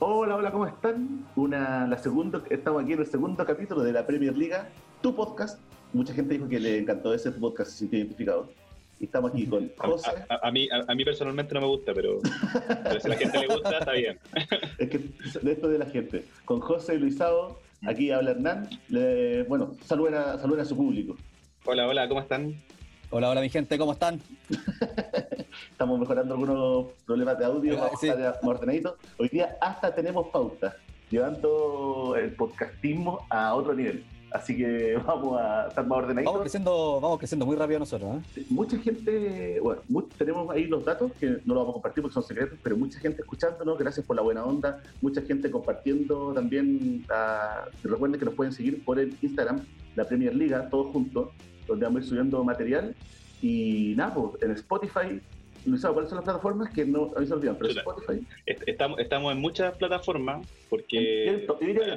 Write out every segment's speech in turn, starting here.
Hola, hola, ¿cómo están? Una, la segundo, estamos aquí en el segundo capítulo de la Premier Liga, tu podcast. Mucha gente dijo que le encantó ese podcast, se sintió identificado. Y estamos aquí con A, José. a- a mí, a, a mí personalmente no me gusta, pero, pero si a la gente le gusta, está bien. Es que de esto de la gente. Con José Luisado, aquí habla Hernán. Le- bueno, saluden a, saluden a su público. Hola, hola, ¿cómo están? Hola, hola mi gente, ¿cómo están? Estamos mejorando algunos problemas de audio, Eh, vamos sí. a estar ordenaditos. Hoy día hasta tenemos pauta, llevando el podcastismo a otro nivel. Así que vamos a estar más Vamos ordenaditos. creciendo, vamos creciendo muy rápido nosotros, ¿eh? Mucha gente, bueno, tenemos ahí los datos que no los vamos a compartir porque son secretos, pero mucha gente escuchándonos, gracias por la buena onda, mucha gente compartiendo también. ah, recuerden que nos pueden seguir por el Instagram, la Premier Liga, todos juntos, donde vamos a ir subiendo material. Y nada, pues, en Spotify, Luisado, ¿cuáles son las plataformas que no, a mí se me olvidan? Pero Chuta. Spotify, Est- Estamos, estamos en muchas plataformas porque a,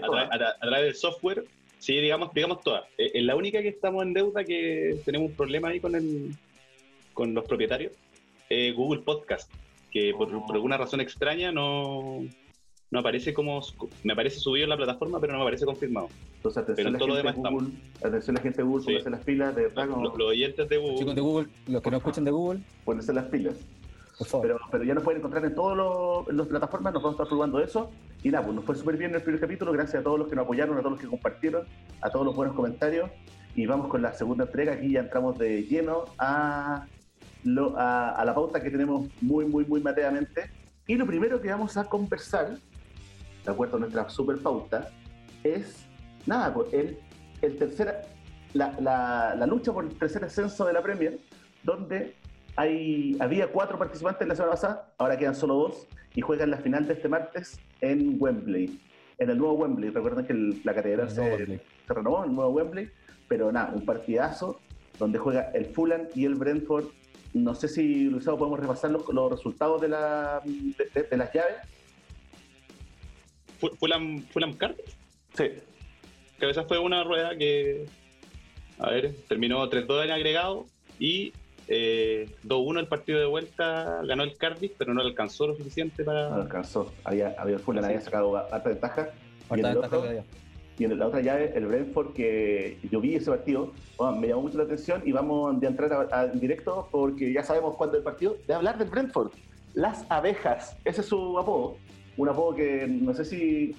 a a a través del software, sí, digamos, digamos todas. Eh, Es la única que estamos en deuda que tenemos un problema ahí con el con los propietarios. eh, Google Podcast, que por, Oh. por alguna razón extraña no, no aparece como me aparece subido en la plataforma, pero no me aparece confirmado. entonces atención Pero en la todo lo gente de demás Google, atención a la gente de Google, Sí. pónganse las pilas, de como Los, los oyentes de Google. Chicos de Google, los que no escuchan de Google, ponerse las pilas. Pero, pero ya nos pueden encontrar en todas las plataformas, nos vamos a estar probando eso. Y nada, pues nos fue súper bien el primer capítulo, gracias a todos los que nos apoyaron, a todos los que compartieron, a todos los buenos comentarios. Y vamos con la segunda entrega, aquí ya entramos de lleno a, lo- a, a la pauta que tenemos muy, muy, muy mateamente. Y lo primero que vamos a conversar, de acuerdo a nuestra super pauta, es, nada, pues el, el tercer, la, la, la lucha por el tercer ascenso de la Premier, donde hay, había cuatro participantes la semana pasada, ahora quedan solo dos y juegan la final de este martes en Wembley, en el nuevo Wembley. Recuerden que el- la catedral se, se renovó, el nuevo Wembley, pero nada, un partidazo donde juega el Fulham y el Brentford. No sé si, Luisado, podemos repasar los, los resultados de, la, de, de- de las llaves. Fu- Fulham, Fulham Cardiff. Sí, que esa fue una rueda que, a ver, terminó 3-2 en agregado y eh, 2-1 el partido de vuelta, ganó el Cardiff, pero no alcanzó lo suficiente no para... alcanzó. Había, había el Fulham había sacado harta ventaja. Y en, ventaja otro, y la otra llave, el Brentford, que yo vi ese partido, bueno, me llamó mucho la atención y vamos a entrar a- a- en directo porque ya sabemos cuándo el partido, de hablar del Brentford. Las abejas, ese es su apodo. Un apodo que no sé si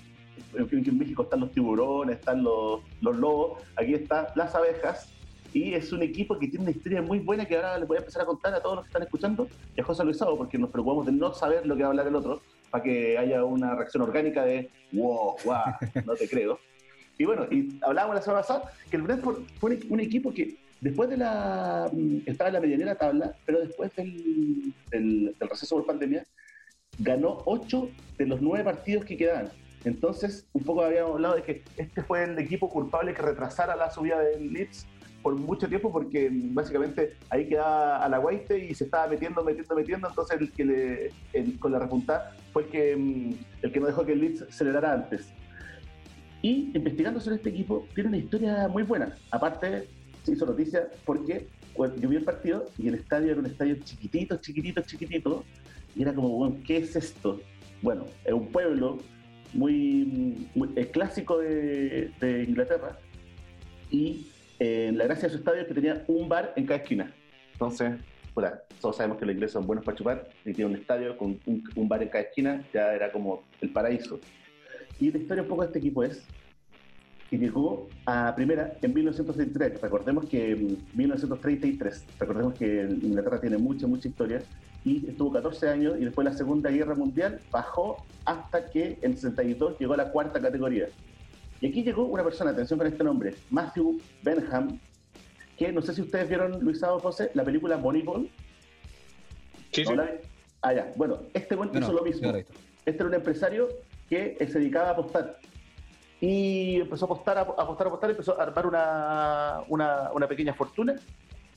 en, fin, que en México están los tiburones, están los, los lobos, aquí está las abejas. Y es un equipo que tiene una historia muy buena que ahora les voy a empezar a contar a todos los que están escuchando y a José Luisado, porque nos preocupamos de no saber lo que va a hablar el otro, para que haya una reacción orgánica de wow, wow, no te creo. Y bueno, y hablábamos la semana pasada que el Brentford fue un, un equipo que después de la. mm, estaba en la medianera tabla, pero después del, del, del receso por pandemia, ganó 8 de los 9 partidos que quedaban. Entonces, un poco habíamos hablado de que este fue el equipo culpable que retrasara la subida del Leeds por mucho tiempo, porque básicamente ahí quedaba a la y se estaba metiendo, metiendo, metiendo. Entonces, el que le, con la repuntada fue el que, mm, el que no dejó que el Leeds acelerara antes. Y investigando sobre este equipo, tiene una historia muy buena. Aparte, se hizo noticia porque yo vi el partido y el estadio era un estadio chiquitito, chiquitito, chiquitito. Y era como, bueno, ¿qué es esto? Bueno, es un pueblo muy, muy clásico de, de Inglaterra. Y eh, la gracia de su estadio es que tenía un bar en cada esquina. Entonces, todos sabemos que los ingleses son buenos para chupar y tiene un estadio con un, un bar en cada esquina, ya era como el paraíso. Y la historia un poco de este equipo es que llegó a primera en 1933. Recordemos que en 1933, recordemos que Inglaterra tiene mucha, mucha historia, y estuvo 14 años y después de la Segunda Guerra Mundial bajó hasta que en 62 llegó a la cuarta categoría. Y aquí llegó una persona, atención con este nombre, Matthew Benham, que no sé si ustedes vieron, Luisado José, la película Moneyball. Sí, ¿No sí. Ah, ya. Bueno, este buen hizo no, lo mismo este era un empresario que se dedicaba a apostar. Y empezó a apostar, a apostar, a apostar, empezó a armar una, una, una pequeña fortuna.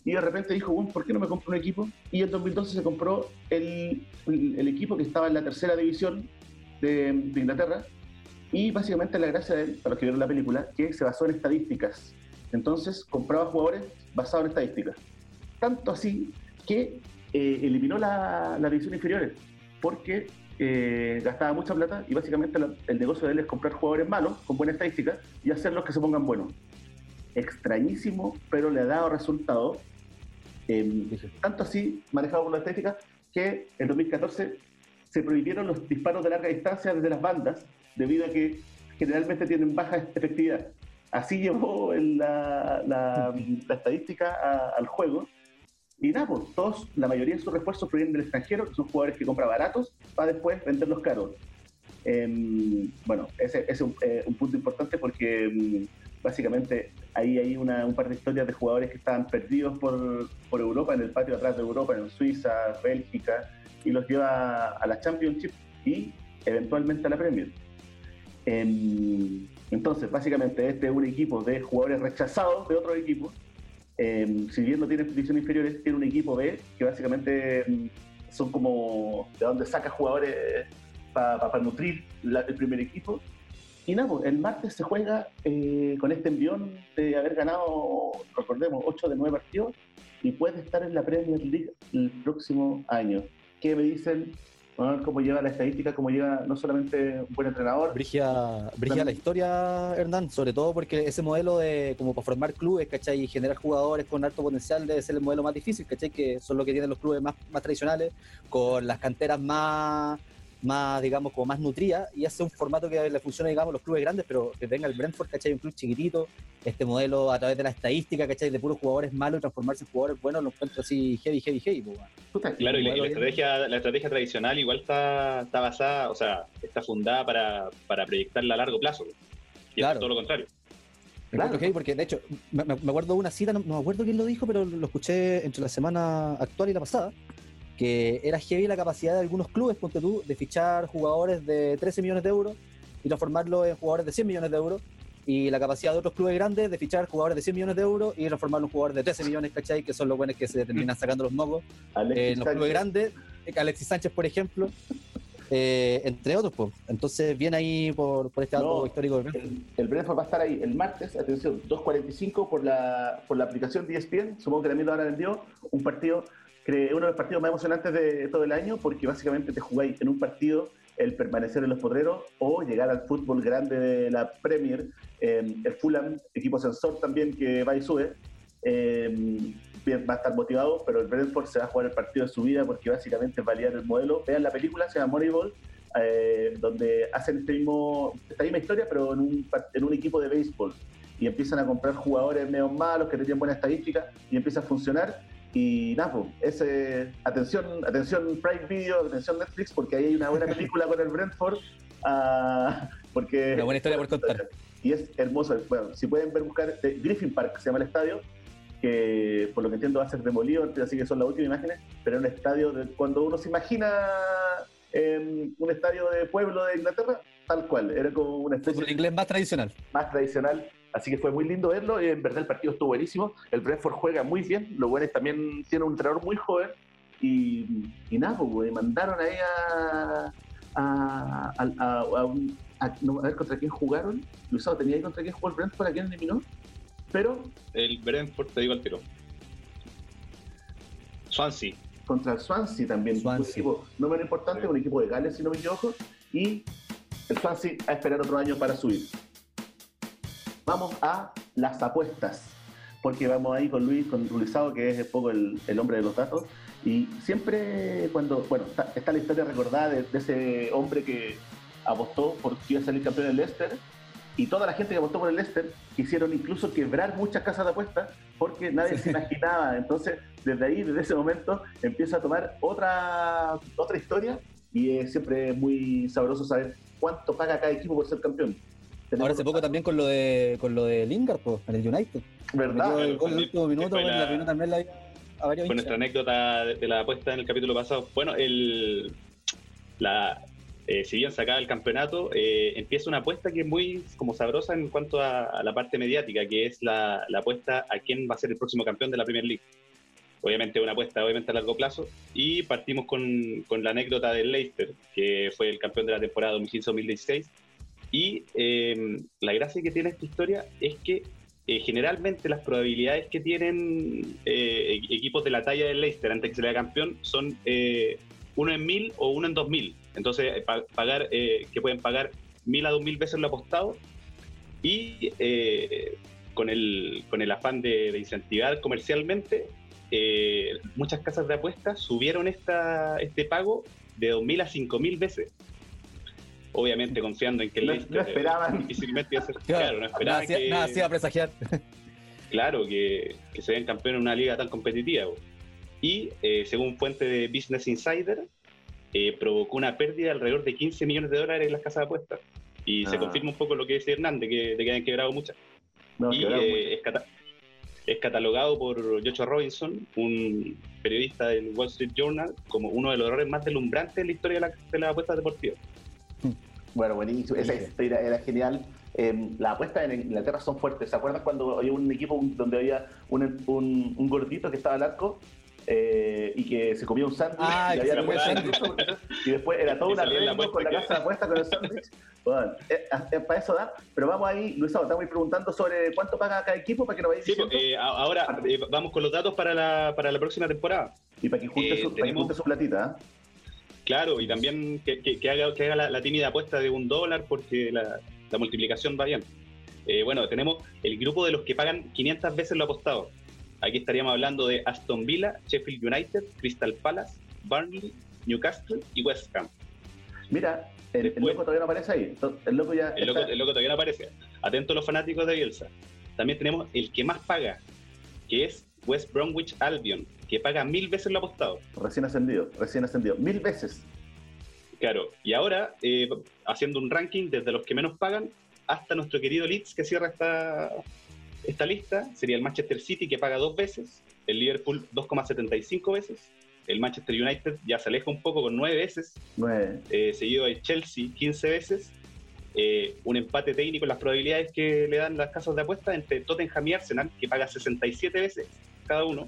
Y de repente dijo, bueno, ¿por qué no me compro un equipo? Y en 2012 se compró el, el, el equipo que estaba en la tercera división de, de Inglaterra. Y básicamente la gracia de él, para los que vieron la película, que se basó en estadísticas. Entonces compraba jugadores basados en estadísticas. Tanto así que eh, eliminó la, la inferiores porque eh, gastaba mucha plata y básicamente la- el negocio de él es comprar jugadores malos con buena estadística y hacerlos que se pongan buenos. Extrañísimo, pero le ha dado resultado. Eh, tanto así, manejado por la estadística, que en 2014 se prohibieron los disparos de larga distancia desde las bandas, debido a que generalmente tienen baja efectividad. Así llevó la, la- la estadística a- al juego. Y nada, pues, todos, la mayoría de sus refuerzos provienen del extranjero, que son jugadores que compra baratos para después venderlos caros. Em, bueno, ese ese es un, eh, un punto importante porque em, básicamente ahí hay una- un par de historias de jugadores que estaban perdidos por, por Europa, en el patio atrás de Europa, en Suiza, Bélgica, y los lleva a la Championship y eventualmente a la Premier. Em, entonces, básicamente, este es un equipo de jugadores rechazados de otros equipos. Em, si bien no tiene divisiones inferiores, tiene un equipo B que básicamente em, son como de donde saca jugadores para nutrir el primer equipo. Y nada, pues, el martes se juega eh, con este envión de haber ganado, recordemos, 8 de 9 partidos y puede estar en la Premier League el próximo año. ¿Qué me dicen? Ver cómo lleva la estadística, cómo lleva no solamente un buen entrenador, Brigia, brigia la historia, Hernán, sobre todo porque ese modelo de como para formar clubes, ¿cachai? Y generar jugadores con alto potencial debe ser el modelo más difícil, ¿cachai? Que son lo que tienen los clubes más, más tradicionales, con las canteras más, más, digamos, como más nutridas, y hace un formato que le funciona, digamos, a los clubes grandes, pero que tenga el Brentford, ¿cachai? Un club chiquitito, este modelo a través de la estadística, ¿cachai? De puros jugadores malos transformarse en jugadores buenos, lo encuentro así heavy, heavy, heavy, pues, Claro, y la, y estrategia, la estrategia tradicional igual está, está basada, o sea, está fundada para, para proyectarla a largo plazo. Y Claro. es todo lo contrario. Claro. porque, de hecho, me, me- me acuerdo de una cita, no, no me acuerdo quién lo dijo, pero lo escuché entre la semana actual y la pasada, que era heavy la capacidad de algunos clubes, ponte tú, de fichar jugadores de 13 millones de euros y transformarlos en jugadores de 100 millones de euros, y la capacidad de otros clubes grandes de fichar jugadores de 100 millones de euros y transformarlos en jugadores de 13 millones, ¿cachai? Que son los buenos que se terminan sacando los mocos. Eh, en los clubes grandes, eh, Alexis Sánchez, por ejemplo, eh, entre otros, pues. Entonces, viene ahí por, por este dato No, histórico. El, el Brentford va a estar ahí el martes, atención, 2.45 por la, por la aplicación de ESPN, supongo que también lo habrá vendido, un partido, uno de los partidos más emocionantes de todo el año, porque básicamente te jugáis en un partido el permanecer en los potreros o llegar al fútbol grande de la Premier, eh, el Fulham, equipo sensor también que va y sube, eh, va a estar motivado, pero el Brentford se va a jugar el partido de su vida porque básicamente es validar el modelo. Vean la película, se llama Moneyball, eh, donde hacen este mismo, esta misma historia, pero en un, en un equipo de béisbol. Y empiezan a comprar jugadores medio malos que tenían buena estadística y empieza a funcionar. Y nada, ese, atención, atención Prime Video, atención Netflix, porque ahí hay una buena película con el Brentford. ah, porque, Una buena historia por contar. Y es hermoso. Bueno, si pueden ver, buscar eh, Griffin Park, se llama el estadio, que por lo que entiendo va a ser demolido, así que son las últimas imágenes, pero es un estadio de cuando uno se imagina em, un estadio de pueblo de Inglaterra, tal cual, era como especie Fútbol inglés más tradicional. más tradicional, así que fue muy lindo verlo, en verdad el partido estuvo buenísimo, el Brentford juega muy bien, los buenos también tiene un entrenador muy joven, y, y nada, pues, güey, mandaron ahí a, a, a, a- a un- a- no, a ver contra quién jugaron, Luisado, ¿tenía ahí contra quién jugó el Brentford, a quién eliminó? Pero El Brentford, te digo al tiro. Swansea. contra el Swansea también, Swansea. un equipo no menos importante, Sí. un equipo de Gales, si no me equivoco, y el Swansea a esperar otro año para subir. Vamos a las apuestas, porque vamos ahí con Luis, con Luisado, que es un poco el, el hombre de los datos, y siempre cuando, bueno, está, está la historia recordada de, de ese hombre que apostó por que iba a salir campeón del Leicester, y toda la gente que apostó por el Leicester quisieron incluso quebrar muchas casas de apuestas porque nadie se imaginaba. Entonces, desde ahí, desde ese momento, empieza a tomar otra, otra historia y es siempre muy sabroso saber cuánto paga cada equipo por ser campeón. Ahora hace poco también con lo de con lo de Lingard, pues, en el United. ¿Verdad? El gol en el último minuto, bueno, la- la primera también la a varios Fue hinchas. nuestra anécdota de, de la apuesta en el capítulo pasado. Bueno, el, la, eh, si bien sacaba el campeonato, eh, empieza una apuesta que es muy como sabrosa en cuanto a, a la parte mediática, que es la, la apuesta a quién va a ser el próximo campeón de la Premier League. Obviamente una apuesta obviamente a largo plazo. Y partimos con, con la anécdota del Leicester, que fue el campeón de la temporada 2015-2016. Y eh, la gracia que tiene esta historia es que eh, generalmente las probabilidades que tienen eh, e- equipos de la talla del Leicester antes que se le haga campeón son eh, uno en mil o uno en dos mil. Entonces, pa- pagar, que pueden pagar mil a dos mil veces lo apostado y con, el, con el afán de, incentivar comercialmente, muchas casas de apuestas subieron esta, este pago de dos mil a cinco mil veces. Obviamente confiando en que el No- Leicester no esperaban. difícilmente iba a ser claro, no esperaban nada, hacía- que, nada hacía presagiar. claro, que, que se den campeón en una liga tan competitiva. bo. Y eh, según fuente de Business Insider, eh, provocó una pérdida de alrededor de 15 millones de dólares en las casas de apuestas. Y se Ah. confirma un poco lo que dice Hernández, que, de que hayan quebrado muchas. No, y eh, es, cata- es catalogado por Joshua Robinson, un periodista del Wall Street Journal, como uno de los errores más deslumbrantes en la historia de, la- de las apuestas deportivas. Bueno, buenísimo. Esa historia era genial. Eh, las apuestas en Inglaterra son fuertes. ¿Se acuerdan cuando había un equipo donde había un, un- un gordito que estaba al arco eh, y que se comía un sándwich Ah, y, había la apuesta y después era todo Y un salía en la arreglo con la casa de apuestas con el sándwich? Bueno, eh, eh, para eso da. Pero vamos ahí, Luis, estamos ahí preguntando sobre cuánto paga cada equipo para que nos vayáis Sí, pues, eh, ahora eh, vamos con los datos para la, para la próxima temporada. y para que junte, eh, su, para que tenemos- junte su platita. Claro, y también que, que- que haga, que haga la, la tímida apuesta de un dólar porque la, la multiplicación va bien. Eh, bueno, tenemos el grupo de los que pagan 500 veces lo apostado. Aquí estaríamos hablando de Aston Villa, Sheffield United, Crystal Palace, Burnley, Newcastle y West Ham. Mira, el, loco todavía no aparece ahí. El loco ya El loco, está- el loco todavía no aparece. Atentos los fanáticos de Bielsa. También tenemos el que más paga, que es West Bromwich Albion, que paga mil veces lo apostado. recién ascendido, recién ascendido. Mil veces. Claro, y ahora eh, haciendo un ranking desde los que menos pagan hasta nuestro querido Leeds que cierra esta, esta lista, sería el Manchester City que paga dos veces, el Liverpool 2,75 veces, el Manchester United ya se aleja un poco con nueve veces, Nueve. eh, seguido de Chelsea 15 veces, eh, un empate técnico en las probabilidades que le dan las casas de apuestas entre Tottenham y Arsenal que paga 67 veces cada uno,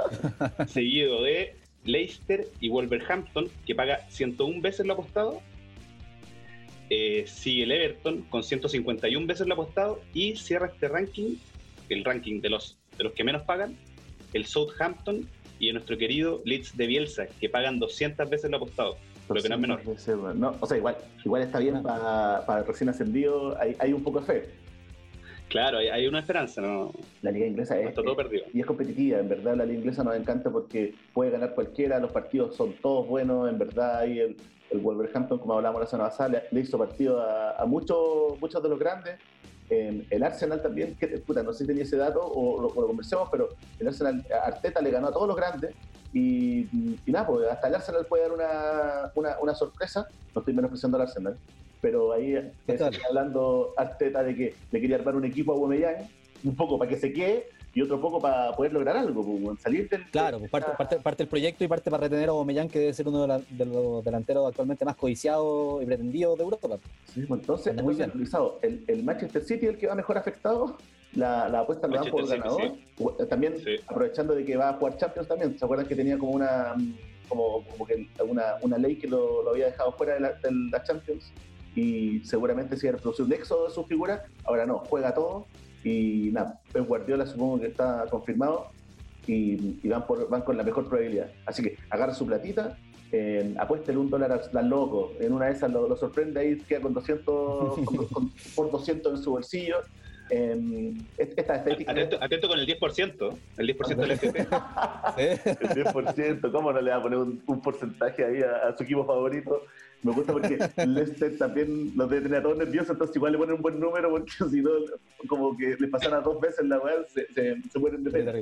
seguido de Leicester y Wolverhampton, que paga 101 veces lo apostado. Eh, sigue el Everton con 151 veces lo apostado. Y cierra este ranking, el ranking de los, de los que menos pagan, el Southampton y nuestro querido Leeds de Bielsa, que pagan 200 veces lo apostado. Lo que no es menor. Veces, bueno. No, o sea, igual, igual está bien para recién ascendido. Hay, hay un poco de fe. Claro, hay, hay una esperanza, ¿no? La liga inglesa es, está todo perdido. y es competitiva, en verdad la liga inglesa nos encanta porque puede ganar cualquiera, los partidos son todos buenos, en verdad ahí el, el Wolverhampton, como hablábamos la semana pasada, le, hizo partido a, a muchos, muchos de los grandes, Eh, el Arsenal también, que puta, no sé si tenía ese dato o lo, o lo conversemos, pero el Arsenal, Arteta le ganó a todos los grandes y, y nada, pues hasta el Arsenal puede dar una, una, una sorpresa, no estoy menospreciando al Arsenal, pero ahí está hablando Arteta de que le quería armar un equipo a Aubameyang, un poco para que se quede y otro poco para poder lograr algo, pues, salir del... Claro, pues parte, parte, parte del proyecto y parte para retener a Aubameyang, que debe ser uno de, la- de los delanteros actualmente más codiciados y pretendidos de Europa. Sí, pues, entonces, Muy bien. El, el Manchester City el que va mejor afectado, la, la apuesta lo dan por ganador. También Sí. aprovechando de que va a jugar Champions también, ¿se acuerdan que tenía como una como, como que una, una ley que lo, lo había dejado fuera de la, de la Champions? Y seguramente se iba a producir un éxodo de su figura, ahora no, juega todo y nada, Pep Guardiola supongo que está confirmado y, y van, por, van con la mejor probabilidad. Así que agarra su platita, eh, apuéstele un dólar al, loco, en una de esas lo, lo sorprende ahí, queda con 200, con- con- por 200 en su bolsillo. Eh, est- esta estadística... Atento, atento con el 10%, el 10% del FP. ¿sí? El 10%, ¿cómo no le va a poner un, un porcentaje ahí a, a su equipo favorito? Me gusta porque Leicester también los debe tener a todos nerviosos, entonces igual le ponen un buen número porque si no, como que les pasan a dos veces la weá, se, se, se mueren de pena.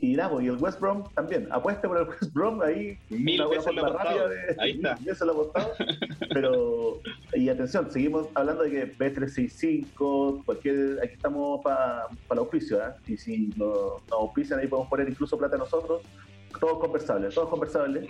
Y nada, pues, y el West Brom también, apueste por el West Brom ahí. Mil veces lo rápida de- Ahí está. mil veces lo apostado. Pero, y atención, seguimos hablando de que B365, cualquier, aquí estamos para el auspicio, ¿eh? Y si nos, nos auspician ahí podemos poner incluso plata nosotros. Todos conversables, todos conversables.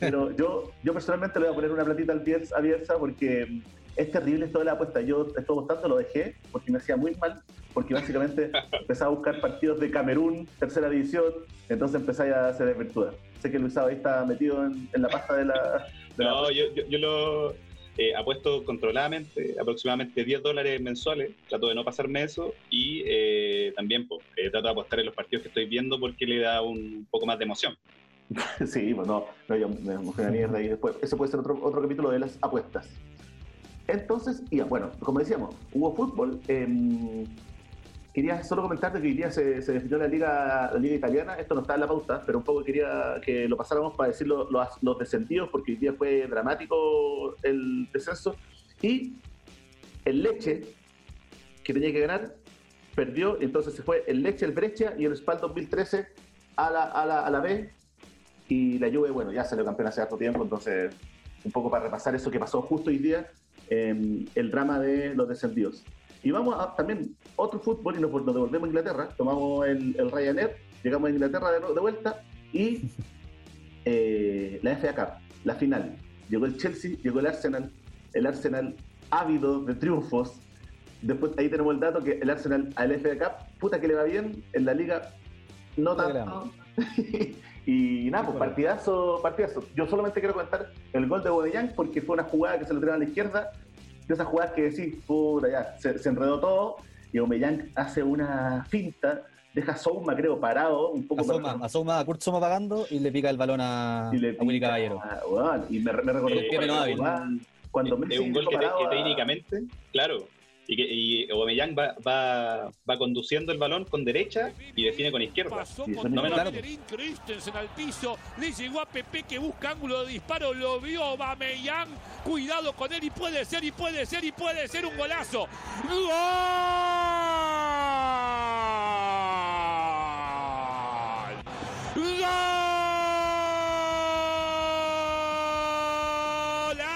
Pero yo, yo personalmente le voy a poner una platita al Bielsa, a Bielsa porque es terrible esto de la apuesta. Yo esto bastante lo dejé porque me hacía muy mal, porque básicamente empezaba a buscar partidos de Camerún, tercera división, entonces empezáis a hacer desvirtuar. Sé que Luis ahí está metido en, en la pasta de la... de la No, yo, yo, yo lo, eh, apuesto controladamente, aproximadamente 10 dólares mensuales, trato de no pasarme eso y eh, también pues, trato de apostar en los partidos que estoy viendo porque le da un poco más de emoción. Sí, pues no, no yo me la mierda y después. Ese puede ser otro, otro capítulo de las apuestas. Entonces, y bueno, como decíamos, hubo fútbol. Em, quería solo comentarte que hoy día se, se definió la liga, la liga italiana. Esto no está en la pauta, pero un poco quería que lo pasáramos para decir lo- los, descendidos, porque hoy día fue dramático el descenso. Y el Leche, que tenía que ganar, perdió. Entonces se fue el Leche, el Brescia y el Spal 2013 a la, a la, a la B. Y la Juve, bueno, ya salió campeón hace harto tiempo, entonces un poco para repasar eso que pasó justo hoy día, eh, el drama de los descendidos. Y vamos a también otro fútbol y nos, nos devolvemos a Inglaterra, tomamos el, el Ryanair, llegamos a Inglaterra de, de vuelta y eh, la FA Cup, la final. Llegó el Chelsea, llegó el Arsenal, el Arsenal ávido de triunfos. Después ahí tenemos el dato que el Arsenal al FA Cup, puta que le va bien, en la liga no le tanto. y nada, pues partidazo, partidazo. Yo solamente quiero contar el gol de Bodellán porque fue una jugada que se lo tiraron a la izquierda, de esas jugadas que decís, puta ya, se, se enredó todo, y Aubameyang hace una finta, deja a Souma, creo, parado, un poco Asoma, asoma a Kurt Soma pagando y le pica el balón a, y le a Willy pica, Caballero. weón, y me, me recordó Eh, cuando es Messi un gol que, parado que a- técnicamente, claro, y que y Aubameyang va, va, va conduciendo el balón con derecha y define con izquierda. Pasó con ni me todo lo- Bellerín Christensen al piso, le llegó a Pepe que busca ángulo de disparo, lo vio Bameyang, cuidado con él y puede ser, y puede ser, y puede ser un golazo. ¡Gol!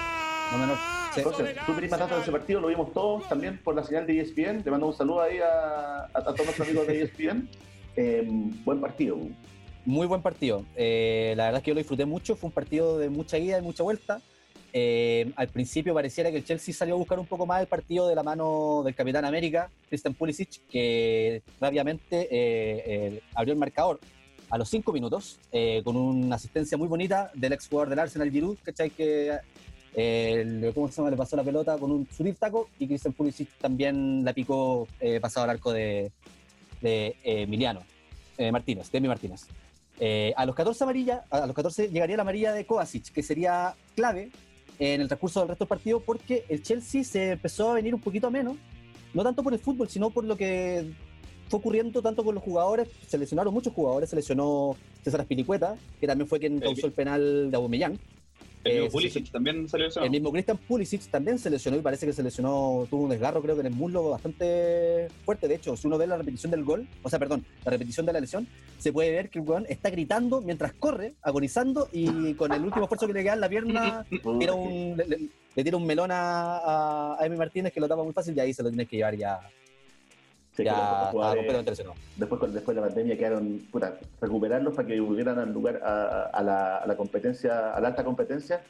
No menor. Entonces, tú tenés más datos de ese partido, lo vimos todos también por la señal de ESPN. Le mando un saludo ahí a, a- a todos nuestros amigos de ESPN. Eh, buen partido. Muy buen partido. Eh, la verdad es que yo lo disfruté mucho. Fue un partido de mucha ida y mucha vuelta. Eh, al principio pareciera que el Chelsea salió a buscar un poco más el partido de la mano del Capitán América, Christian Pulisic, que rápidamente eh, abrió el marcador a los cinco minutos con una asistencia muy bonita del ex jugador del Arsenal, Giroud, ¿cachai? Que eh, ¿cómo se llama? le pasó la pelota con un sutil taco y Christian Pulisic también la picó eh, pasado al arco de, de eh, Emiliano eh, Martínez, Demi Martínez. A los 14 amarilla, a los 14 llegaría la amarilla de Kovacic, que sería clave en el transcurso del resto del partido porque el Chelsea se empezó a venir un poquito a menos, no tanto por el fútbol, sino por lo que fue ocurriendo tanto con los jugadores, se lesionaron muchos jugadores, se lesionó César Aspilicueta, que también fue quien causó el penal de Aubameyang. El mismo Eh, Pulisic también El lesionado. mismo Christian Pulisic también se lesionó y parece que se lesionó, tuvo un desgarro creo que en el muslo bastante fuerte. De hecho, si uno ve la repetición del gol, o sea, perdón, la repetición de la lesión, se puede ver que el weón está gritando mientras corre, agonizando y con el último esfuerzo que le queda en la pierna, tira un, le, le- le tira un melón a, a, a Emi Martínez que lo tapa muy fácil y ahí se lo tienes que llevar ya, Sí, ya completamente lesionado. después, después de la pandemia quedaron, puta, recuperarlos para que volvieran al lugar, a, a la, a la competencia, a la alta competencia,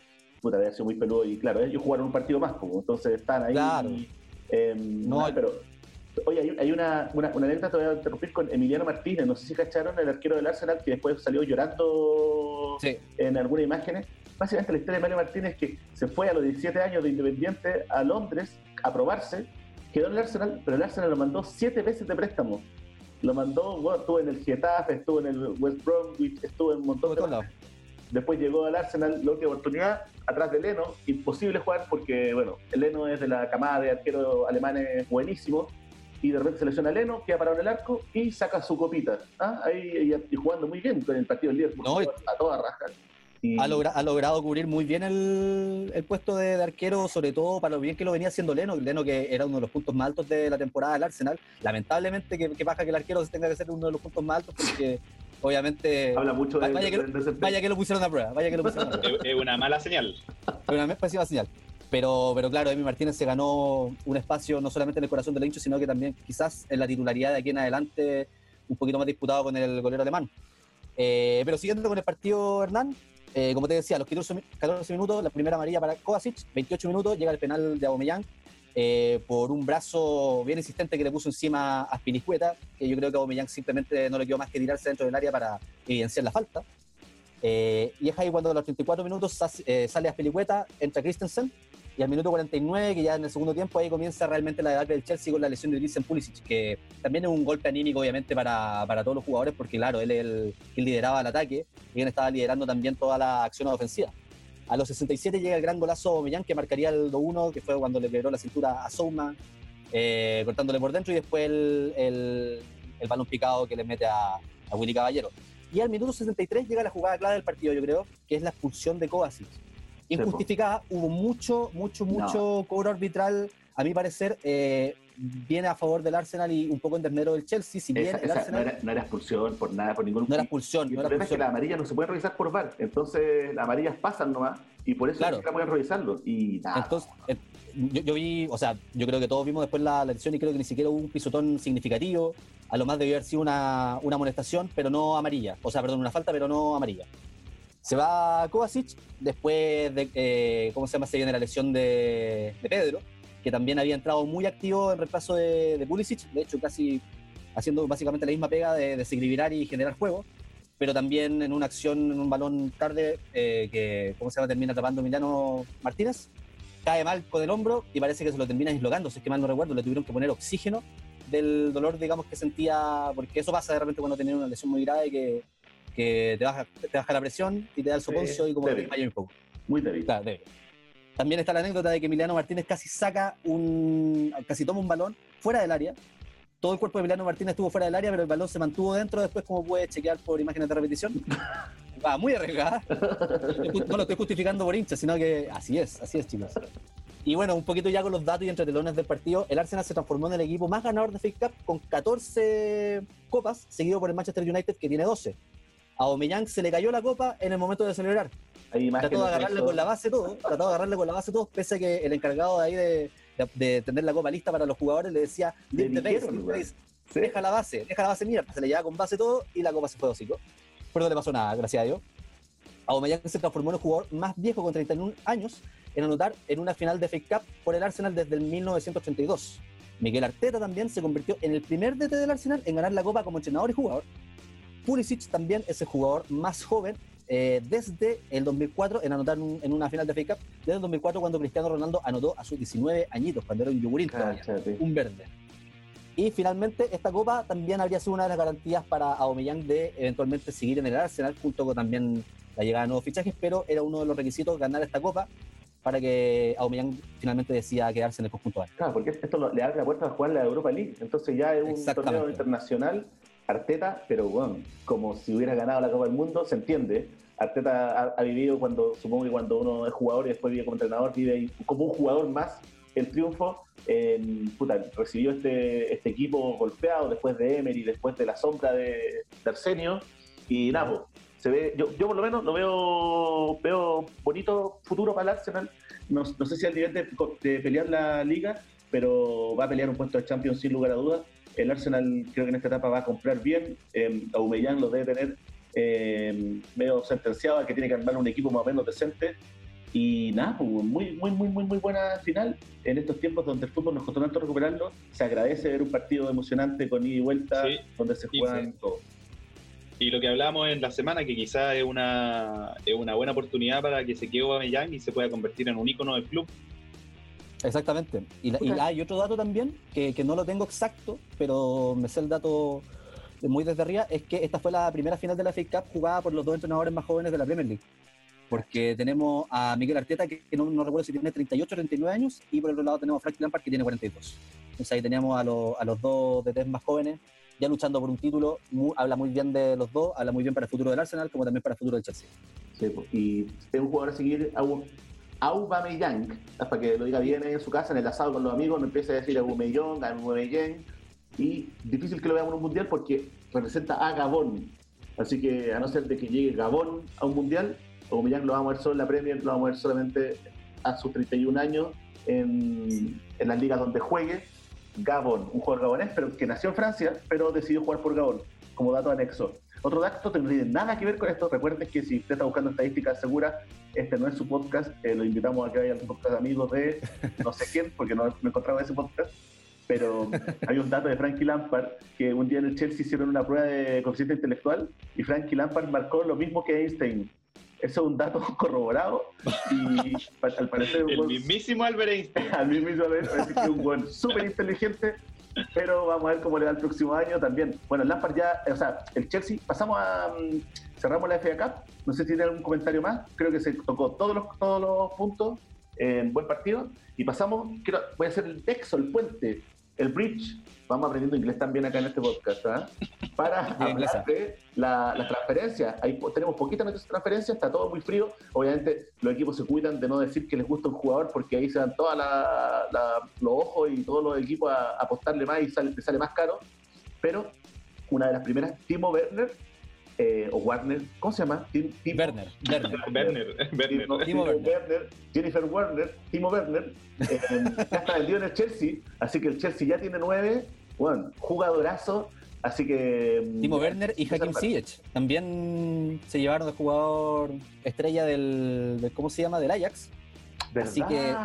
puta, había sido muy peludo y claro, ellos jugaron un partido más, pues, entonces están ahí. Claro. eh, No, nada, pero, oye, hay, hay una, una, una anécdota, te voy a interrumpir con Emiliano Martínez, no sé si cacharon el arquero del Arsenal que después salió llorando Sí, en algunas imágenes. Básicamente la historia de Mario Martínez que se fue a los 17 años de Independiente a Londres a probarse, quedó en el Arsenal, pero el Arsenal lo mandó siete veces de préstamo. Lo mandó, bueno, estuvo en el Getafe, estuvo en el West Bromwich, estuvo en un montón de... Después llegó al Arsenal, la última oportunidad, atrás de Leno, imposible jugar porque, bueno, el Leno es de la camada de arqueros alemanes buenísimo, y de repente se lesiona a Leno, queda parado en el arco y saca su copita. ¿ah? Ahí y, y jugando muy bien con el partido del Liverpool, No, a toda raja. Y- ha, logra- ha logrado cubrir muy bien el, el puesto de, de arquero, sobre todo para lo bien que lo venía haciendo Leno, Leno que era uno de los puntos más altos de la temporada del Arsenal. Lamentablemente que, que pasa que el arquero tenga que ser uno de los puntos más altos porque obviamente Habla mucho de, Vaya que- desempeño. vaya que lo pusieron a prueba, vaya que lo pusieron a prueba. Es es una mala señal. Fue una pésima señal. Pero, pero claro, Emi Martínez se ganó un espacio no solamente en el corazón del hincho, sino que también quizás en la titularidad de aquí en adelante un poquito más disputado con el golero alemán. Eh, pero siguiendo con el partido, Hernán, eh, como te decía, a los 14, mi- 14 minutos, la primera amarilla para Kovacic, 28 minutos, llega el penal de Aubameyang eh, por un brazo bien insistente que le puso encima a Spilicueta, que yo creo que Aubameyang simplemente no le quedó más que tirarse dentro del área para evidenciar la falta. Eh, y es ahí cuando a los 34 minutos eh, sale a Spilicueta, entra Christensen y al minuto 49, que ya en el segundo tiempo, ahí comienza realmente la debacle del Chelsea con la lesión de Christian Pulisic, que también es un golpe anímico, obviamente, para, para todos los jugadores, porque, claro, él el que lideraba el ataque y él estaba liderando también toda la acción ofensiva. A los 67 llega el gran golazo Millán, que marcaría el 2-1, que fue cuando le quebró la cintura a Souma, eh, cortándole por dentro, y después el, el, el balón picado que le mete a, a Willy Caballero. Y al minuto 63 llega la jugada clave del partido, yo creo, que es la expulsión de Kovacic. Injustificada, hubo mucho, mucho, mucho cobro arbitral, a mi parecer, eh, viene a favor del Arsenal y un poco en desmedro del Chelsea, si bien Esa- el Arsenal no, era, no era expulsión por nada, por ningún no era expulsión, Y no el era problema es que expulsión. las amarillas no se pueden revisar por VAR, entonces las amarillas pasan nomás y por eso Claro. siquiera pueden revisarlo. Y nada. Entonces, eh, yo, yo vi, o sea, yo creo que todos vimos después la, la edición y creo que ni siquiera hubo un pisotón significativo. A lo más debió haber sido una, una amonestación, pero no amarilla. O sea, perdón, una falta, pero no amarilla. Se va Kovacic, después de, eh, ¿cómo se llama? Se viene la lesión de, Pedro, que también había entrado muy activo en reemplazo de, de de hecho casi haciendo básicamente la misma pega de desequilibrar y generar juego, pero también en una acción, en un balón tarde, eh, que, ¿cómo se llama? Termina atrapando Emiliano Martínez, cae mal con el hombro y parece que se lo termina dislocando, si es que mal no recuerdo, le tuvieron que poner oxígeno del dolor, digamos, que sentía, porque eso pasa de repente cuando tenés una lesión muy grave que, que te, baja, te baja la presión y te da el soponcio y como que te un poco. Muy débil. Claro, débil. También está la anécdota de que Emiliano Martínez casi saca un, casi toma un balón fuera del área. Todo el cuerpo de Emiliano Martínez estuvo fuera del área, pero el balón se mantuvo dentro. Después, como puedes chequear por imágenes de repetición, va muy arriesgada. No lo estoy justificando por hinchas, sino que así es, así es, chicos. Y bueno, un poquito ya con los datos y entre telones del partido, el Arsenal se transformó en el equipo más ganador de FA Cup con 14 copas, seguido por el Manchester United que tiene 12. A Aubameyang se le cayó la copa en el momento de celebrar. Trató de agarrarle con la base todo, trató de agarrarle con la base todo, pese a que el encargado de ahí de, de- de tener la copa lista para los jugadores le decía, Le "Leave the base, dijeron, leave the weón. base". Sí. deja la base, deja la base mierda, se le llevaba con base todo y la copa se fue de hocico. Pero no le pasó nada, gracias a Dios. Aubameyang se transformó en el jugador más viejo con 31 años en anotar en una final de FA Cup por el Arsenal desde el 1982. Miguel Arteta también se convirtió en el primer DT del Arsenal en ganar la copa como entrenador y jugador. Pulisic también es el jugador más joven eh, desde el 2004 en anotar un- en una final de FA Cup, desde el 2004 cuando Cristiano Ronaldo anotó a sus 19 añitos, cuando era un yogurín todavía Cáchate. un verde. Y finalmente, esta copa también habría sido una de las garantías para Aubameyang de eventualmente seguir en el Arsenal, junto con también la llegada de nuevos fichajes, pero era uno de los requisitos ganar esta copa para que Aubameyang finalmente decida quedarse en el conjunto. Claro, porque esto le abre la puerta a jugar la Europa League. Entonces ya es un torneo internacional. Arteta, pero bueno, como si hubiera ganado la Copa del Mundo, se entiende. Arteta ha, vivido cuando, supongo que cuando uno es jugador y después vive como entrenador, vive como un jugador más el triunfo. En, puta, recibió este, este equipo golpeado después de Emery, después de la sombra de, de Arsenio. Y pues, se ve, yo, yo por lo menos lo veo, veo bonito futuro para el Arsenal. No, no sé si al nivel de, de pelear la liga, pero va a pelear un puesto de Champions sin lugar a dudas. El Arsenal creo que en esta etapa va a comprar bien. Eh, Aubameyang lo debe tener eh, medio sentenciado a que tiene que armar un equipo más o menos decente. Y nada, pues, muy, muy, muy, muy, muy buena final. En estos tiempos donde el fútbol nos costó tanto recuperarlo, se agradece ver un partido emocionante con ida y vuelta, Sí, donde se juegan sí. todo. Y lo que hablábamos en la semana, que quizás es una, es una buena oportunidad para que se quede Aubameyang y se pueda convertir en un ícono del club. Exactamente. Y, la- y hay otro dato también, que, que no lo tengo exacto, pero me sé el dato muy desde arriba, es que esta fue la primera final de la FA Cup jugada por los dos entrenadores más jóvenes de la Premier League. Porque tenemos a Miguel Arteta, que, que no, no recuerdo si tiene 38 o 39 años, y por el otro lado tenemos a Frank Lampard, que tiene 42. Entonces ahí teníamos a, los- a los dos DTs más jóvenes, ya luchando por un título. Mu- habla muy bien de los dos, habla muy bien para el futuro del Arsenal, como también para el futuro del Chelsea. Sí, y es un jugador a seguir, Aubameyang, para que lo diga bien en su casa, en el asado con los amigos, me empieza a decir Aubameyang, Aubameyang, y difícil que lo veamos en un mundial porque representa a Gabón. Así que a no ser de que llegue Gabón a un mundial, Aubameyang lo vamos a ver solo en la Premier, lo vamos a ver solamente a sus 31 años en, en las ligas donde juegue. Gabón, un jugador gabonés, pero que nació en Francia, pero decidió jugar por Gabón, como dato anexo. Otro dato que no tiene nada que ver con esto, recuerden que si usted está buscando estadísticas seguras, este no es su podcast, eh, lo invitamos a que vaya al podcast amigos de no sé quién, porque no me encontraba ese podcast, pero hay un dato de Frankie Lampard, que un día en el Chelsea hicieron una prueba de coeficiente intelectual y Frankie Lampard marcó lo mismo que Einstein. Eso es un dato corroborado y al parecer un El buen- mismísimo Albert Einstein. al parece que es un buen súper inteligente, pero vamos a ver cómo le da el próximo año también. Bueno, Lampard ya, o sea, el Chelsea, pasamos a, mm, cerramos la FA Cup, no sé si tiene algún comentario más, creo que se tocó todos los, todos los puntos en buen partido, y pasamos, quiero, voy a hacer el texto, el puente, el bridge, vamos aprendiendo inglés también acá en este podcast, ¿ah? para hablar de la, las transferencias. Ahí tenemos poquitas noticias de transferencias, está todo muy frío. Obviamente los equipos se cuidan de no decir que les gusta un jugador porque ahí se dan todos los ojos y todos los equipos a, a apostarle más y sale, sale más caro. Pero una de las primeras, Timo Werner, eh, o Warner, ¿cómo se llama? Tim- Werner, Werner. Werner, Werner. Timo, Timo Timo Werner. Werner, Jennifer Werner, Timo Werner, eh, ya está vendido en el Chelsea, así que el Chelsea ya tiene nueve, bueno, jugadorazo, así que... mm, Timo Werner y Hakim. Ziyech también se llevaron al jugador estrella del, del- ¿cómo se llama? Del Ajax. ¿Verdad, Así que-?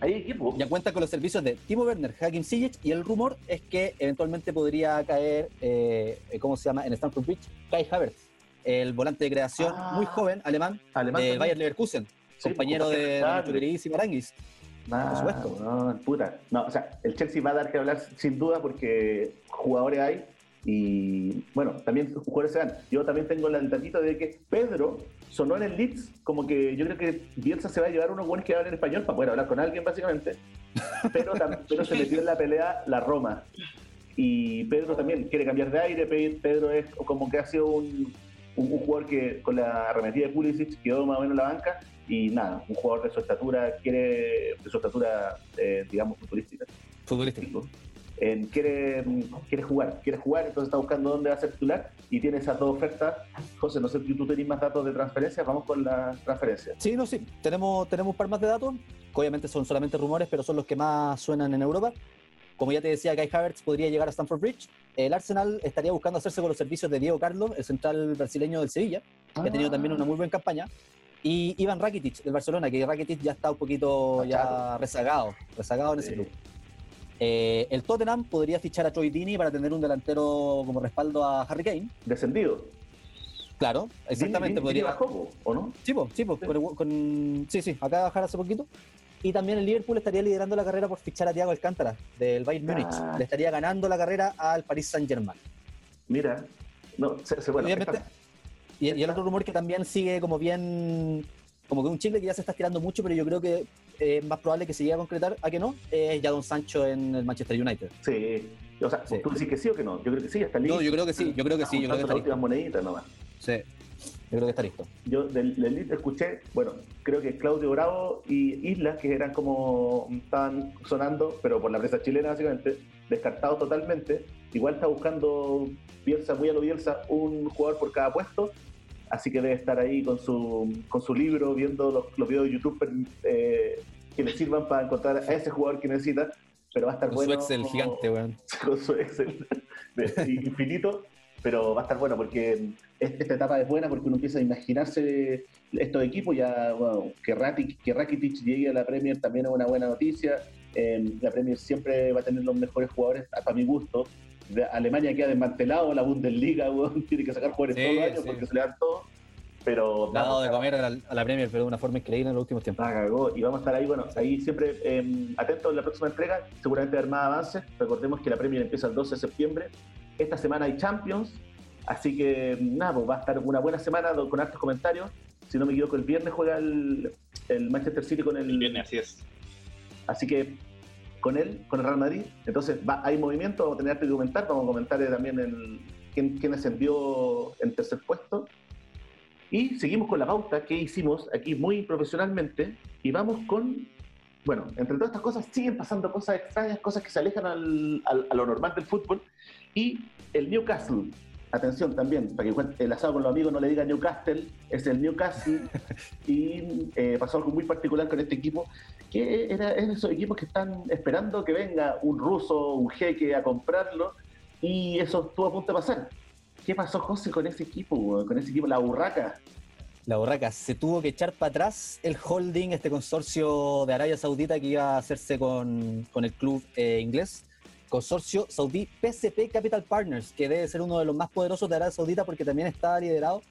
Hay equipo. Ya cuenta con los servicios de Timo Werner, Hakim Ziyech y el rumor es que eventualmente podría caer, eh, eh, ¿cómo se llama? En Stamford Bridge, Kai Havertz, el volante de creación Ah. muy joven, alemán, Alemán del también. Bayer Leverkusen, Sí, compañero pues, de, de claro. nuestro queridísimo Aranguis. Ah, por supuesto. No, puta. No, o sea, el Chelsea va a dar que hablar sin duda porque jugadores hay y, bueno, también jugadores se dan. Yo también tengo el datito de que Pedro sonó en el Leeds como que yo creo que Bielsa se va a llevar unos buenos que hablan español para poder hablar con alguien, básicamente. Pero, pero se metió en la pelea la Roma. Y Pedro también quiere cambiar de aire. Pe- Pedro es como que ha sido un, un, un jugador que con la arremetida de Pulisic quedó más o menos en la banca. Y nada, un jugador de su estatura, quiere, de su estatura, eh, digamos, futbolística, Futbolístico. Eh, quiere, quiere jugar, quiere jugar, entonces está buscando dónde va a ser titular y tiene esas dos ofertas. José, no sé si tú tenés más datos de transferencia, vamos con las transferencias. Sí, no, sí. Tenemos, tenemos un par más de datos, que obviamente son solamente rumores, pero son los que más suenan en Europa. Como ya te decía, Kai Havertz podría llegar a Stamford Bridge. El Arsenal estaría buscando hacerse con los servicios de Diego Carlos, el central brasileño del Sevilla, que ha tenido también una muy buena campaña. Y Iván Rakitic del Barcelona, que Rakitic ya está un poquito ya rezagado, rezagado en ese Sí. club. Eh, el Tottenham podría fichar a Troy Deeney para tener un delantero como respaldo a Harry Kane. Descendido. Claro, exactamente. Dini- Dini podría, bajó, ¿o no? Sí, po, sí, po, Sí. con- con- sí, sí, acaba de bajar hace poquito. Y también el Liverpool estaría liderando la carrera por fichar a Thiago Alcántara del Bayern Múnich. Ah. Le estaría ganando la carrera al Paris Saint-Germain. Mira, no, se, se- bueno, Y, y el otro rumor que también sigue como bien, como que un chicle que ya se está estirando mucho, pero yo creo que es más probable que se llegue a concretar a que no, es Jadon Sancho en el Manchester United. sí. O sea, Sí. ¿tú decís que sí o que no? Yo creo que sí, está listo. No, yo creo que sí, yo creo que sí, yo creo que está listo. moneditas nomás. Sí, yo creo que está listo. Yo del, del escuché, bueno, creo que Claudio Bravo y Islas, que eran como, estaban sonando, pero por la prensa chilena básicamente, descartados totalmente. Igual está buscando Bielsa, muy a lo Bielsa, un jugador por cada puesto, así que debe estar ahí con su, con su libro, viendo los, los videos de YouTube eh, que le sirvan para encontrar a ese jugador que necesita, pero va a estar Con bueno. su Excel gigante, weón. con su Excel infinito, pero va a estar bueno porque es- esta etapa es buena porque uno empieza a imaginarse estos equipos, ya bueno, que, Rakitic, que Rakitic llegue a la Premier también es una buena noticia, Eh, la Premier siempre va a tener los mejores jugadores, para mi gusto, De- Alemania queda desmantelado, la Bundesliga weón, tiene que sacar jugadores Sí, todos los años sí. porque se le dan todo, pero Le ha dado de comer a la, a la Premier, pero de una forma increíble en los últimos tiempos. la cagó. Y vamos a estar ahí, bueno, ahí siempre eh, atentos en la próxima entrega. Seguramente va a haber más avances. Recordemos que la Premier empieza el 12 de septiembre. Esta semana hay Champions. Así que nada, pues va a estar una buena semana con hartos comentarios. Si no me equivoco, el viernes juega el, el Manchester City con el. El viernes, así es. Así que con él, con el Real Madrid. Entonces va, hay movimiento, vamos a tener que comentar. Vamos a comentar eh, también el, quién, quién ascendió en tercer puesto. Y seguimos con la pauta que hicimos aquí muy profesionalmente. Y vamos con. Bueno, entre todas estas cosas siguen pasando cosas extrañas, cosas que se alejan al- al- a lo normal del fútbol. Y el Newcastle, atención también, para que el asado con los amigos no le diga Newcastle, es el Newcastle. y eh, pasó algo muy particular con este equipo, que era es de esos equipos que están esperando que venga un ruso, un jeque a comprarlo, y eso estuvo a punto de pasar. ¿Qué pasó, José, con ese equipo, con ese equipo, la burraca? La borraca se tuvo que echar para atrás el holding, este consorcio de Arabia Saudita que iba a hacerse con, con el club eh, inglés. Consorcio Saudí PCP Capital Partners, que debe ser uno de los más poderosos de Arabia Saudita porque también está liderado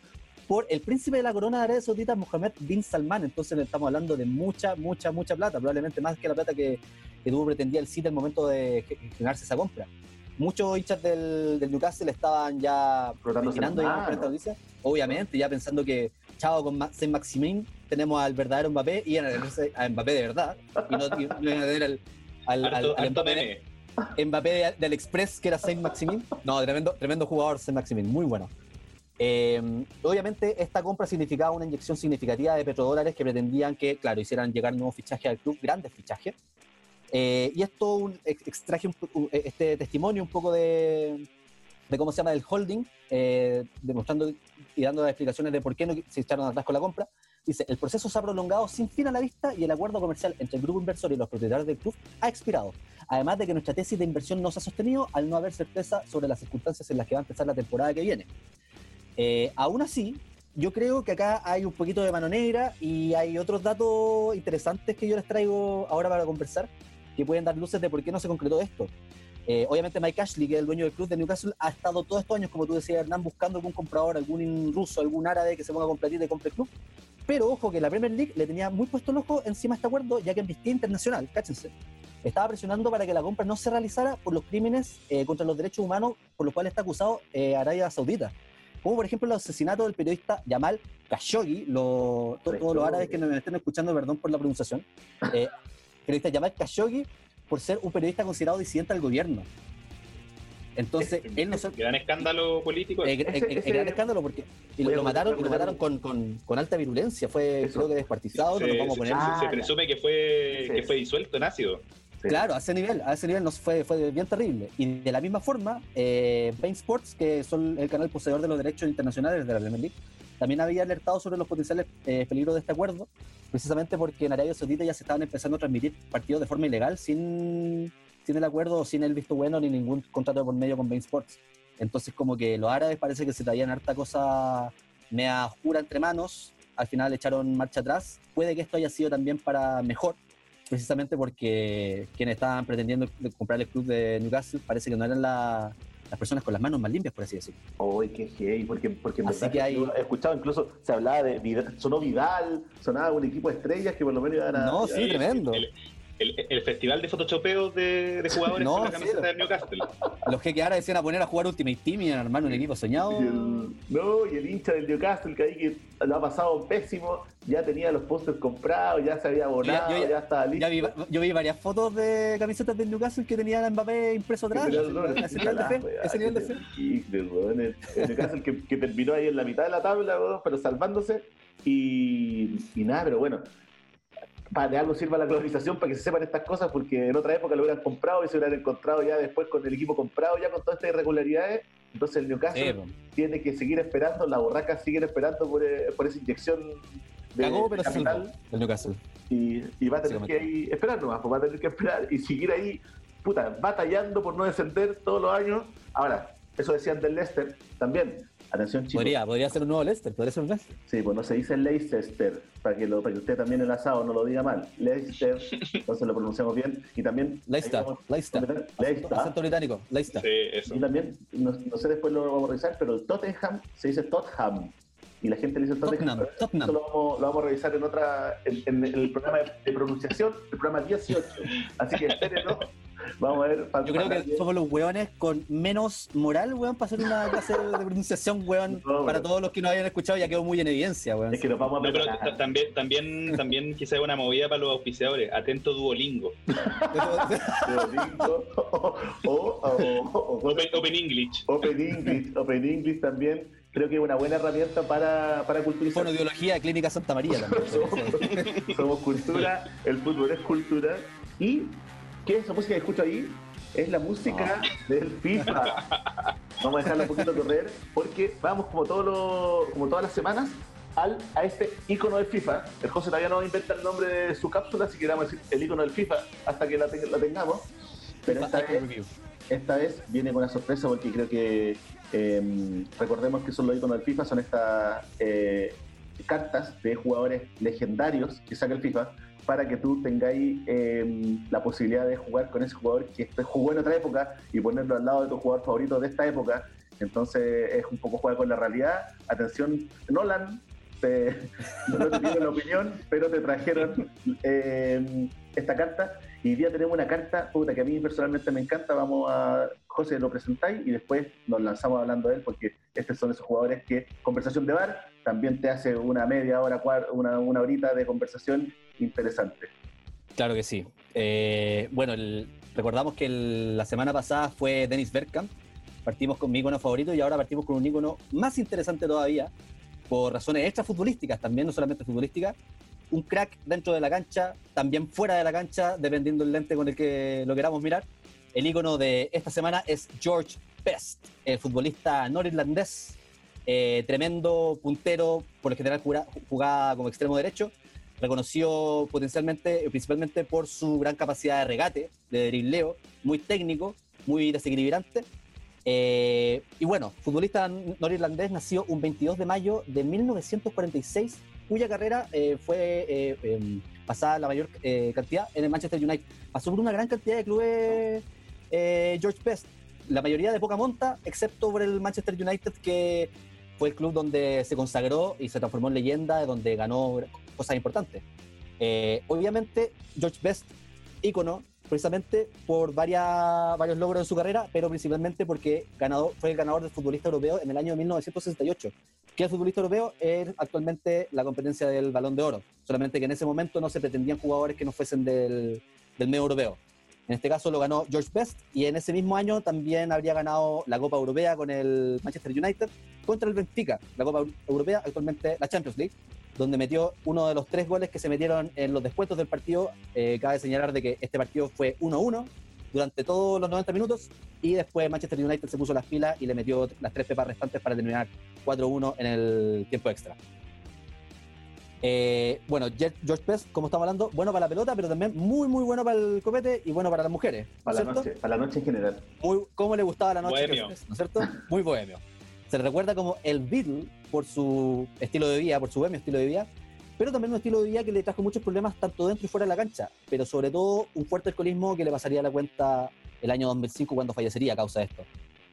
por el príncipe de la corona de Arabia Saudita, Mohammed bin Salman. Entonces estamos hablando de mucha, mucha, mucha plata, probablemente más que la plata que, que tuvo pretendía el City al momento de ge- generarse esa compra. Muchos hinchas del, del Newcastle estaban ya noticia, obviamente, ya pensando que, chao, con Saint Maximin tenemos al verdadero Mbappé y a Mbappé de verdad, y no, y no iban a tener al, al, al- al Mbappé, meme. Mbappé de- Express, que era Saint Maximin. No, tremendo, tremendo jugador Saint Maximin, muy bueno. Eh, obviamente, esta compra significaba una inyección significativa de petrodólares que pretendían que, claro, hicieran llegar nuevos fichajes al club, grandes fichajes. Eh, y esto un, ex- extraje un un- este testimonio un poco de, de cómo se llama del holding, eh, demostrando y dando las explicaciones de por qué no se echaron atrás con la compra. Dice, el proceso se ha prolongado sin fin a la vista y el acuerdo comercial entre el grupo inversor y los propietarios del club ha expirado. Además de que nuestra tesis de inversión no se ha sostenido al no haber certeza sobre las circunstancias en las que va a empezar la temporada que viene. Eh, aún así, yo creo que acá hay un poquito de mano negra y hay otros datos interesantes que yo les traigo ahora para conversar que pueden dar luces de por qué no se concretó esto. Eh, obviamente Mike Ashley, que es el dueño del club de Newcastle, ha estado todos estos años, como tú decías, Hernán, buscando algún comprador, algún ruso, algún árabe que se ponga a competir y compre el club. Pero ojo que la Premier League le tenía muy puesto el ojo encima de este acuerdo, ya que Amnistía Internacional, cáchense, estaba presionando para que la compra no se realizara por los crímenes eh, contra los derechos humanos por los cuales está acusado eh, Arabia Saudita. Como por ejemplo el asesinato del periodista Yamal Khashoggi, lo- to- todos los árabes que me estén escuchando, perdón por la pronunciación, eh, periodista Yamal Khashoggi por ser un periodista considerado disidente al gobierno. Entonces, él no se, Gran escándalo político. eh, eh, Ese- eh, ese- gran escándalo porque y lo, mataron, y lo mataron con, con, con alta virulencia, fue Eso. creo que descuartizado, no se, nos vamos a se- poner. se- Ah, se presume que fue, Sí. que fue disuelto en ácido. Sí. Claro, a ese nivel, a ese nivel nos fue, fue bien terrible. Y de la misma forma, eh, Bein Sports, que son el canal poseedor de los derechos internacionales de la Premier League, también había alertado sobre los potenciales eh, peligros de este acuerdo, precisamente porque en Arabia Saudita ya se estaban empezando a transmitir partidos de forma ilegal sin, sin el acuerdo, sin el visto bueno ni ningún contrato por medio con Bein Sports. Entonces, como que los árabes parece que se traían harta cosa mea oscura entre manos, al final echaron marcha atrás. Puede que esto haya sido también para mejor, precisamente porque quienes estaban pretendiendo comprar el club de Newcastle parece que no eran la- las personas con las manos más limpias, por así decirlo. Uy, qué gay, porque, porque en Así verdad que hay- he escuchado incluso, se hablaba de Vidal, sonó Vidal, sonaba un equipo de estrellas que por lo menos iban a... No, sí, el- tremendo. El, el- el festival de photoshopeos de, de jugadores No, con la camiseta del Newcastle. Los que ahora decían a poner a jugar Ultimate Team y a armar un equipo soñado. Y el, no, y el hincha del Newcastle que ahí que lo ha pasado pésimo, ya tenía los pósters comprados, ya se había abonado, Yo ya- ya, estaba listo. Ya vi, yo vi varias fotos de camisetas del Newcastle que tenían a Mbappé impreso atrás. Ese nivel de fe. weá, Ese nivel de fe. El, Newcastle que, que terminó ahí en la mitad de la tabla, weón, pero salvándose. Y, y nada, pero bueno, para de algo sirva la globalización para que se sepan estas cosas, porque en otra época lo hubieran comprado y se hubieran encontrado ya después con el equipo comprado, ya con todas estas irregularidades. Entonces el Newcastle Sí, po. tiene que seguir esperando, las borracas siguen esperando por, eh, por esa inyección de Cagó, pero se capital el Newcastle. y, y va a tener Sí, que ahí esperar nomás, pues va a tener que esperar y seguir ahí, puta, batallando por no descender todos los años. Ahora, eso decían del Leicester también. Atención, chicos. Podría, podría ser un nuevo Leicester, podría ser un Leicester. Sí, pues no se dice Leicester, para que, lo, para que usted también el asado no lo diga mal. Leicester, entonces lo pronunciamos bien. Y también. Leicester, vamos- Leicester. Leicester. Acento británico, Leicester. Sí, eso. Y también, no, no sé después lo vamos a revisar, pero el Tottenham se dice Tottenham. Y la gente le dice Tottenham. Tottenham. Eso lo vamos, lo vamos a revisar en otra en, en el programa de, de pronunciación, el programa 18. Así que espérenlo. Vamos a ver. Yo creo que somos los hueones con menos moral, weón, para hacer una clase de pronunciación, weón, No, para todos los que nos hayan escuchado, ya quedó muy en evidencia, weón. Es que nos vamos a No, pero también, también, también quizá una movida para los auspiciadores. Atento Duolingo. Duolingo, o, o, o- o- Open, Open English. Open English, Open English también creo que es una buena herramienta para, para culturizar. Fonoaudiología de Clínica Santa María también. somos, somos cultura, el fútbol es cultura. ¿Y qué es esa música que escucho ahí? Es la música del FIFA. Vamos a dejarla un poquito correr porque vamos como, todos como todas las semanas al, a este icono del FIFA. El José todavía no inventa el nombre de su cápsula, así que vamos a decir el icono del FIFA hasta que la, te- la tengamos. Pero esta vez esta vez viene con una sorpresa porque creo que eh, recordemos que son los iconos del FIFA, son estas eh, cartas de jugadores legendarios que saca el FIFA para que tú tengáis eh, la posibilidad de jugar con ese jugador que este jugó en otra época y ponerlo al lado de tu jugador favorito de esta época Entonces es un poco jugar con la realidad. Atención, Nolan, te, no te pido la opinión, pero te trajeron eh, esta carta. Y hoy día tenemos una carta, puta, que a mí personalmente me encanta. Vamos a, José, lo presentáis y después nos lanzamos hablando de él, porque estos son esos jugadores que, conversación de bar, también te hace una media hora, una, una horita de conversación interesante. Claro que sí. Eh, bueno, el- recordamos que el- la semana pasada fue Dennis Bergkamp. Partimos con mi icono favorito y ahora partimos con un icono más interesante todavía, por razones extra futbolísticas también, no solamente futbolísticas. Un crack dentro de la cancha, también fuera de la cancha, dependiendo del lente con el que lo queramos mirar. El icono de esta semana es George Best, el futbolista norirlandés, eh, tremendo puntero, por lo general jugaba como extremo derecho, reconocido potencialmente, eh, principalmente por su gran capacidad de regate, de dribleo, muy técnico, muy desequilibrante. Eh, y bueno, futbolista norirlandés nació un 22 de mayo de 1946, cuya carrera eh, fue eh, em, pasada la mayor eh, cantidad en el Manchester United. Pasó por una gran cantidad de clubes eh, George Best, la mayoría de poca monta, excepto por el Manchester United, que fue el club donde se consagró y se transformó en leyenda, donde ganó cosas importantes. Eh, obviamente, George Best, ícono, precisamente por varias, varios logros en su carrera, pero principalmente porque ganador, fue el ganador del futbolista europeo en el año 1968. Que el futbolista europeo es actualmente la competencia del balón de oro, solamente que en ese momento no se pretendían jugadores que no fuesen del, del medio europeo. En este caso lo ganó George Best y en ese mismo año también habría ganado la Copa Europea con el Manchester United contra el Benfica, la Copa Europea, actualmente la Champions League, donde metió uno de los tres goles que se metieron en los descuentos del partido. Eh, cabe señalar de que este partido fue 1-1 durante todos los 90 minutos y después Manchester United se puso las pilas y le metió las tres pepas restantes para terminar 4-1 en el tiempo extra. Eh, bueno, George Best, como estamos hablando, bueno para la pelota, pero también muy, muy bueno para el copete y bueno para las mujeres. ¿no Para es la cierto? noche, para la noche en general. muy, cómo le gustaba la noche, a Bohemio. George Best, ¿no es cierto? Muy bohemio. Se le recuerda como el Beatle por su estilo de vida, por su bohemio estilo de vida, pero también un estilo de vida que le trajo muchos problemas tanto dentro y fuera de la cancha, pero sobre todo un fuerte alcoholismo que le pasaría a la cuenta el año 2005 cuando fallecería a causa de esto.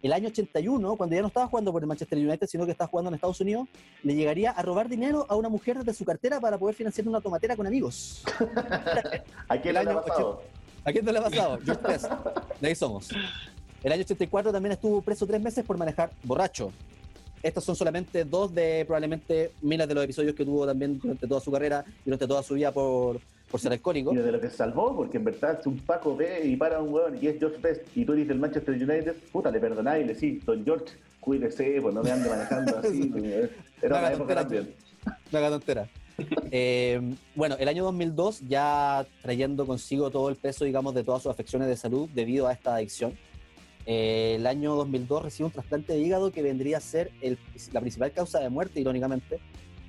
El año 81, cuando ya no estaba jugando por el Manchester United, sino que estaba jugando en Estados Unidos, le llegaría a robar dinero a una mujer de su cartera para poder financiar una tomatera con amigos. ¿A quién El le ha año pasado? ¿A quién no le ha pasado? George Best. De ahí somos. El año 84 también estuvo preso tres meses por manejar borracho. Estos son solamente dos de probablemente miles de los episodios que tuvo también durante toda su carrera y durante toda su vida por, por ser alcohólico. Y de lo que se salvó, porque en verdad si un Paco ve y para un hueón y es George Best y tú eres del Manchester United, puta, le perdonáis y le decís, don George, cuídese, pues no me ande manejando así. pues, Era una época también. La gatontera. Eh, bueno, el año 2002 ya trayendo consigo todo el peso, digamos, de todas sus afecciones de salud debido a esta adicción. Eh, el año 2002 recibe un trasplante de hígado que vendría a ser el- la principal causa de muerte, irónicamente,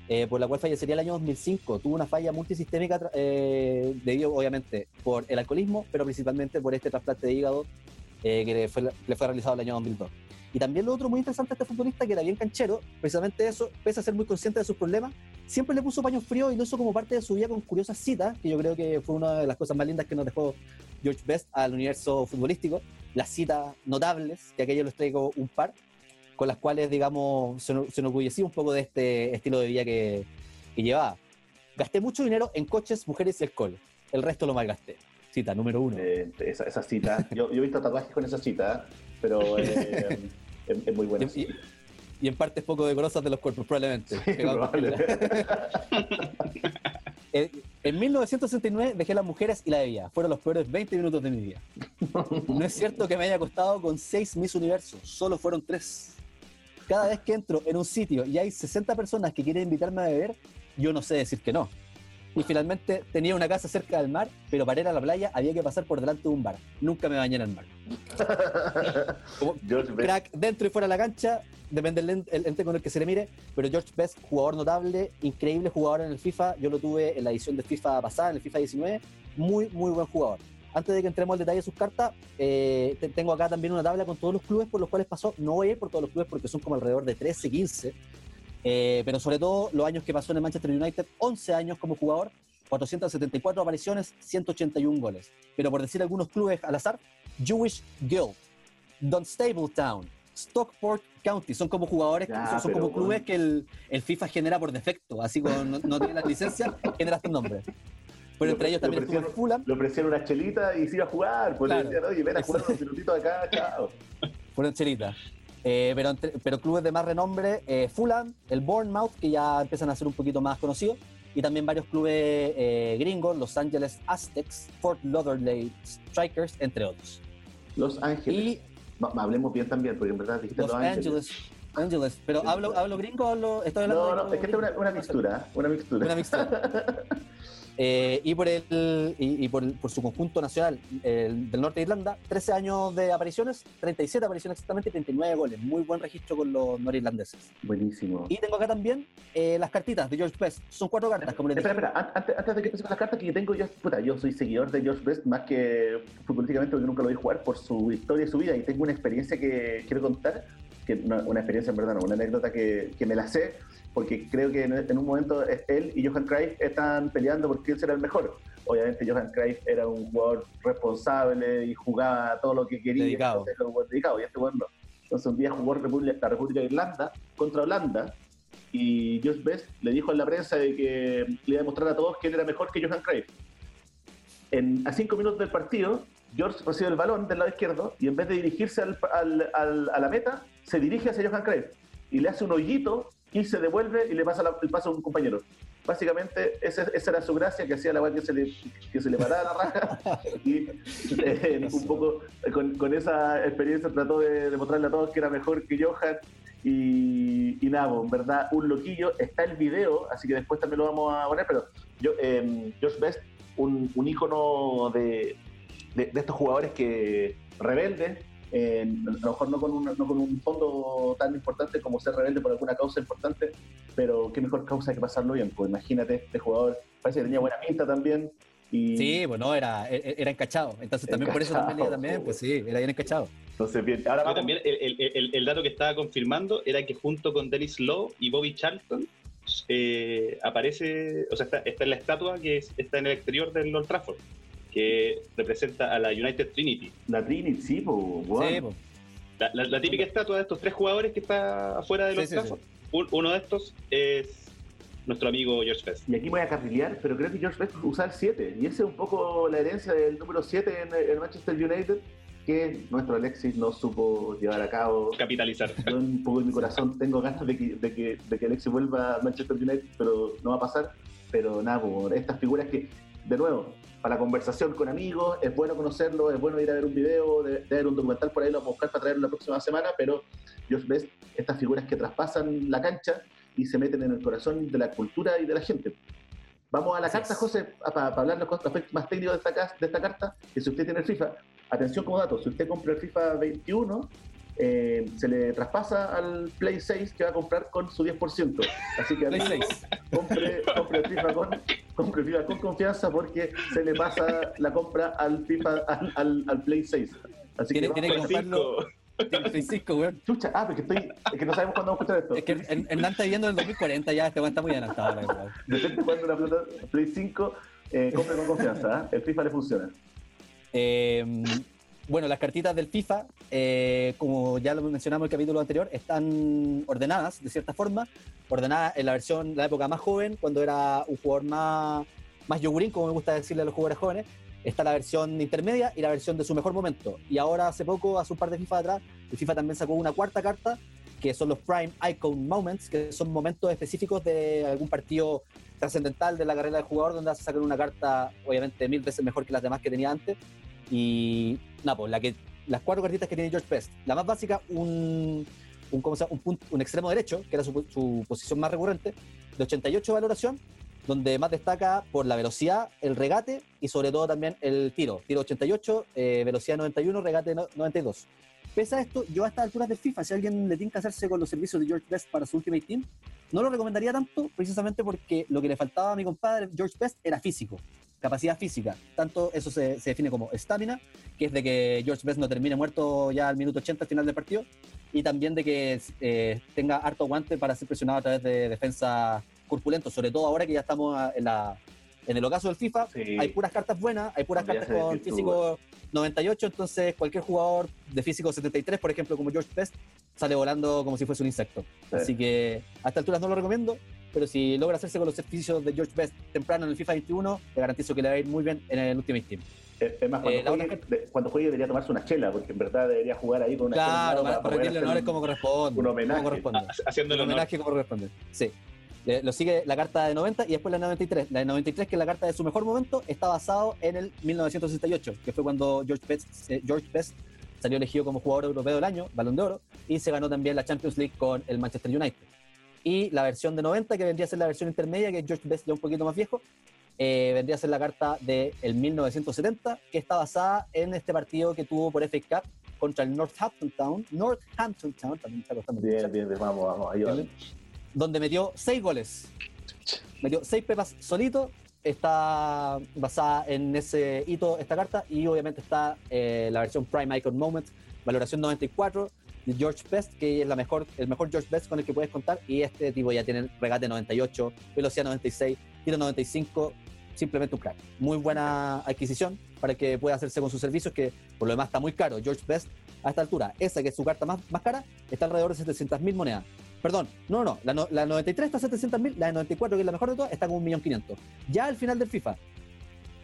eh, por la cual fallecería el año 2005. Tuvo una falla multisistémica eh, debido, obviamente, por el alcoholismo, pero principalmente por este trasplante de hígado eh, que le fue, le fue realizado el año 2002. Y también lo otro muy interesante de este futbolista, que era bien canchero, precisamente eso, pese a ser muy consciente de sus problemas, siempre le puso paños fríos y lo hizo como parte de su vida con curiosas citas, que yo creo que fue una de las cosas más lindas que nos dejó George Best al universo futbolístico. Las citas notables, que aquello les traigo un par, con las cuales, digamos, se, se enorgullecía un poco de este estilo de vida que, que llevaba. Gasté mucho dinero en coches, mujeres y alcohol. El resto lo malgasté. Cita número uno. Eh, esa, esa cita. Yo, yo he visto tatuajes con esa cita, pero eh, es, es muy buena. Y, y- en partes poco decorosas de los cuerpos, probablemente. Con Probable. Eh, En 1969 dejé las mujeres y la bebida. Fueron los peores 20 minutos de mi vida. No es cierto que me haya acostado con 6 Miss Universo, solo fueron 3. Cada vez que entro en un sitio y hay 60 personas que quieren invitarme a beber, yo no sé decir que no. Y finalmente tenía una casa cerca del mar, pero para ir a la playa había que pasar por delante de un bar. Nunca me bañé en el mar. Como George Best. crack dentro y fuera de la cancha, depende del ente, el ente con el que se le mire, pero George Best, jugador notable, increíble jugador en el FIFA, yo lo tuve en la edición de FIFA pasada, en el FIFA 19, muy, muy buen jugador. Antes de que entremos al detalle de sus cartas, eh, te- tengo acá también una tabla con todos los clubes por los cuales pasó, no voy a ir por todos los clubes porque son como alrededor de 13, 15, eh, pero sobre todo los años que pasó en el Manchester United, 11 años como jugador, 474 apariciones, 181 goles. Pero por decir algunos clubes al azar, Jewish Guild, Dunstable Town, Stockport County. Son como jugadores, Ya, son, son como clubes bueno. que el, el FIFA genera por defecto. Así como no, no tiene la licencia, genera este nombre. Pero entre ellos también estuvo el Fulham. Le ofrecieron una chelita y se iba a jugar. Pues Claro. le decían, oye, ven a jugar unos minutitos acá, chao. Fueron chelitas. Eh, pero, entre- pero clubes de más renombre, eh, Fulham, el Bournemouth, que ya empiezan a ser un poquito más conocidos, y también varios clubes eh, gringos, Los Angeles Aztecs, Fort Lauderdale Strikers, entre otros. Los Ángeles. Y hablemos bien también, porque en verdad dijiste Los Los, Ángeles. Angeles. Pero hablo, hablo gringo o hablo, estoy hablando No, de no, es que es una, una mixtura, una mixtura. Una mixtura. Eh, y por, el, y, y por, por su conjunto nacional el del norte de Irlanda, 13 años de apariciones, 37 apariciones exactamente y 39 goles. Muy buen registro con los norirlandeses. Buenísimo. Y tengo acá también eh, las cartitas de George Best. Son cuatro cartas, como les Espera, dije. espera, an- antes, antes de que empecemos las cartas que yo tengo, yo, puta, yo soy seguidor de George Best más que futbolísticamente porque nunca lo vi jugar por su historia y su vida y tengo una experiencia que quiero contar, que una, una experiencia en verdad, no, una anécdota que, que me la sé porque creo que en, un momento él y Johan Cruyff están peleando por quién será el mejor. Obviamente Johan Cruyff era un jugador responsable y jugaba todo lo que quería. Dedicado. entonces dedicado y este jugador no. Entonces un día jugó la República de Irlanda contra Holanda y George Best le dijo en la prensa de que le iba a demostrar a todos que él era mejor que Johan Cruyff. En, a cinco minutos del partido, George recibe el balón del lado izquierdo y en vez de dirigirse al- al- al- a la meta, se dirige hacia Johan Cruyff y le hace un hoyito y se devuelve y le pasa la- el paso a un compañero. Básicamente, esa, esa era su gracia, que hacía la weá que se le, que se le paraba la raja. Y eh, un poco con, con esa experiencia trató de demostrarle a todos que era mejor que Johan. Y, y nada, pues, en verdad, un loquillo. Está el video, así que después también lo vamos a poner. Pero yo, eh, Josh Best, un, un ícono de, de, de estos jugadores que rebeldes, eh, a lo mejor no con, un, no con un fondo tan importante como ser rebelde por alguna causa importante, pero qué mejor causa que pasarlo bien. Pues imagínate, este jugador parece que tenía buena pinta también. Y Sí, bueno, era, e- era encachado. Entonces también por eso también, Encachado, también, pues sí, era bien encachado. entonces, bien. Ahora Pero vamos. también el, el- el- el dato que estaba confirmando era que junto con Dennis Lowe y Bobby Charlton eh, aparece, o sea, está, está en la estatua que es- está en el exterior del Old Trafford, que representa a la United Trinity. La Trinity, sí, pues, weón. Sí. La, la- la típica estatua de estos tres jugadores que está afuera Sí, sí, Trafford. Un- uno de estos es nuestro amigo George Best. Y aquí voy a carrilear, pero creo que George Best usa el 7. Y esa es un poco la herencia del número 7 en el Manchester United, que nuestro Alexis no supo llevar a cabo. Capitalizar. Yo un poco en mi corazón tengo ganas de que, de que, de que Alexis vuelva a Manchester United, pero no va a pasar. Pero nada, por estas figuras que, de nuevo, para la conversación con amigos, es bueno conocerlo, es bueno ir a ver un video, de, de ver un documental por ahí, lo vamos a buscar para traerlo la próxima semana, pero George Best, estas figuras que traspasan la cancha y se meten en el corazón de la cultura y de la gente. Vamos a la Así carta, es. José, para hablar los aspectos más técnicos de esta, de esta carta, que si usted tiene el FIFA, atención como dato, si usted compra el FIFA 21, eh, se le traspasa al Play 6 que va a comprar con su 10%. Así que Play amigo, 6. compre, compre el FIFA con, compre FIFA con confianza porque se le pasa la compra al FIFA al, al- al Play 6. Así que, tiene que comprarlo. 5, weón. Chucha, ah, porque estoy, es que no sabemos cuándo vamos a escuchar esto. Es que Hern- Hernán está viviendo en el 2040 ya, este weón está muy adelantado. la verdad. Depende de cuándo la plata Play 5 eh, compre con confianza. ¿ah? El FIFA le funciona. Eh, bueno, las cartitas del FIFA, eh, como ya lo mencionamos en el capítulo anterior, están ordenadas de cierta forma, ordenadas en la versión, la época más joven, cuando era un jugador más, más yogurín, como me gusta decirle a los jugadores jóvenes. Está la versión intermedia y la versión de su mejor momento. Y ahora, hace poco, hace un par de FIFA atrás, el FIFA también sacó una cuarta carta, que son los Prime Icon Moments, que son momentos específicos de algún partido trascendental de la carrera del jugador, donde hace sacar una carta, obviamente, mil veces mejor que las demás que tenía antes. Y nada, pues la que, las cuatro cartitas que tiene George Best. La más básica, un, un, ¿cómo un, punto, un extremo derecho, que era su, su posición más recurrente, de 88 de valoración, donde más destaca por la velocidad, el regate y sobre todo también el tiro. Tiro 88, eh, velocidad 91, regate no- 92. Pese a esto, yo a estas alturas del FIFA, si alguien le tiene que hacerse con los servicios de George Best para su Ultimate Team, no lo recomendaría tanto precisamente porque lo que le faltaba a mi compadre George Best era físico, capacidad física. Tanto eso se, se define como estamina, que es de que George Best no termine muerto ya al minuto 80 al final del partido, y también de que eh, tenga harto aguante para ser presionado a través de defensa corpulento, sobre todo ahora que ya estamos en, la, en el ocaso del FIFA, Sí. hay puras cartas buenas, hay puras cartas con físico 98, entonces cualquier jugador de físico 73, por ejemplo, como George Best, sale volando como si fuese un insecto. Sí. Así que a esta altura no lo recomiendo, pero si logra hacerse con los servicios de George Best temprano en el FIFA 21, le garantizo que le va a ir muy bien en el Ultimate Team. Es más, cuando, Eh, la juegue, otra- cuando juegue debería tomarse una chela, porque en verdad debería jugar ahí con una Claro, chela al lado para, rendirle honores un- como corresponde. un homenaje. Como corresponde. El el honor. homenaje como corresponde. Sí. Le- lo sigue la carta de 90 y después la de 93. La de 93, que es la carta de su mejor momento, está basado en el 1968, que fue cuando George Best, eh, George Best salió elegido como jugador europeo del año, balón de oro, y se ganó también la Champions League con el Manchester United. Y la versión de 90, que vendría a ser la versión intermedia, que es George Best ya un poquito más viejo, eh, vendría a ser la carta del 1970, que está basada en este partido que tuvo por FA Cup contra el Northampton Town. Northampton Town, también está costando Bien, pronunciar bien, vamos, vamos, ayúdame. donde metió seis goles. Metió seis pepas solito. Está basada en ese hito esta carta y obviamente está eh, la versión Prime Icon Moment, valoración 94 de George Best, que es la mejor, el mejor George Best con el que puedes contar. Y este tipo ya tiene regate 98, velocidad 96, tiro 95, simplemente un crack. Muy buena adquisición para que pueda hacerse con sus servicios, que por lo demás está muy caro. George Best a esta altura, esa que es su carta más, más cara, está alrededor de 700 mil monedas. Perdón, no, no, la, no- la 93 está a 700 mil, la de 94, que es la mejor de todas, está con 1.500.000. Ya al final del FIFA,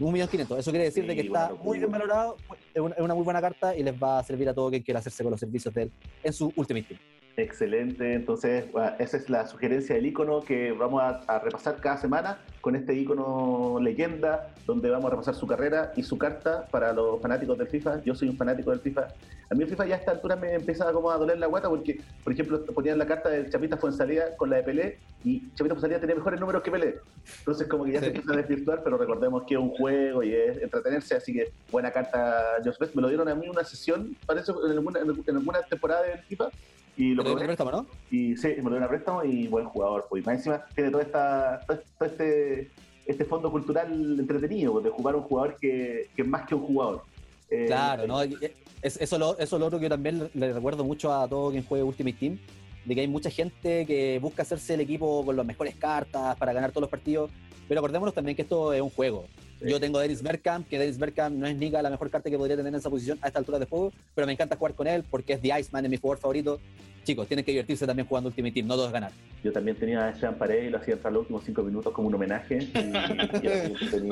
1.500.000. Eso quiere decir Sí, de que está muy bien valorado, es una, es una muy buena carta y les va a servir a todo quien quiera hacerse con los servicios de él en su Ultimate Team. Excelente, entonces bueno, esa es la sugerencia del icono que vamos a, a repasar cada semana con este icono leyenda, donde vamos a repasar su carrera y su carta para los fanáticos del FIFA. Yo soy un fanático del FIFA. A mí el FIFA ya a esta altura me empieza como a doler la guata porque, por ejemplo, ponían la carta del Chapita Fuensalida con la de Pelé y Chapita Fuensalida tenía mejores números que Pelé. Entonces como que ya Sí. se empieza a desvirtuar, pero recordemos que es un juego y es entretenerse, así que buena carta Josh Best. Me lo dieron a mí una sesión, parece, en alguna, en alguna temporada del FIFA. Y lo probé. préstamo, ¿no? Y sí, me lo dio a préstamo y buen jugador. Pues. Y más encima tiene todo, esta, todo todo este, este fondo cultural entretenido, pues, de jugar a un jugador que, que es más que un jugador. Eh, Claro, ¿no? Y, eh, Es, eso, lo, eso lo otro que yo también le, le recuerdo mucho a todo quien juegue Ultimate Team, de que hay mucha gente que busca hacerse el equipo con las mejores cartas para ganar todos los partidos, pero acordémonos también que esto es un juego. Yo tengo a Dennis Bergkamp, que Dennis Bergkamp no es ni la mejor carta que podría tener en esa posición a esta altura de juego, pero me encanta jugar con él porque es The Iceman, es mi jugador favorito. Chicos, tienen que divertirse también jugando Ultimate Team, no todos ganar. Yo también tenía a Sean Paredes y lo hacía entrar los últimos cinco minutos como un homenaje. Y, y.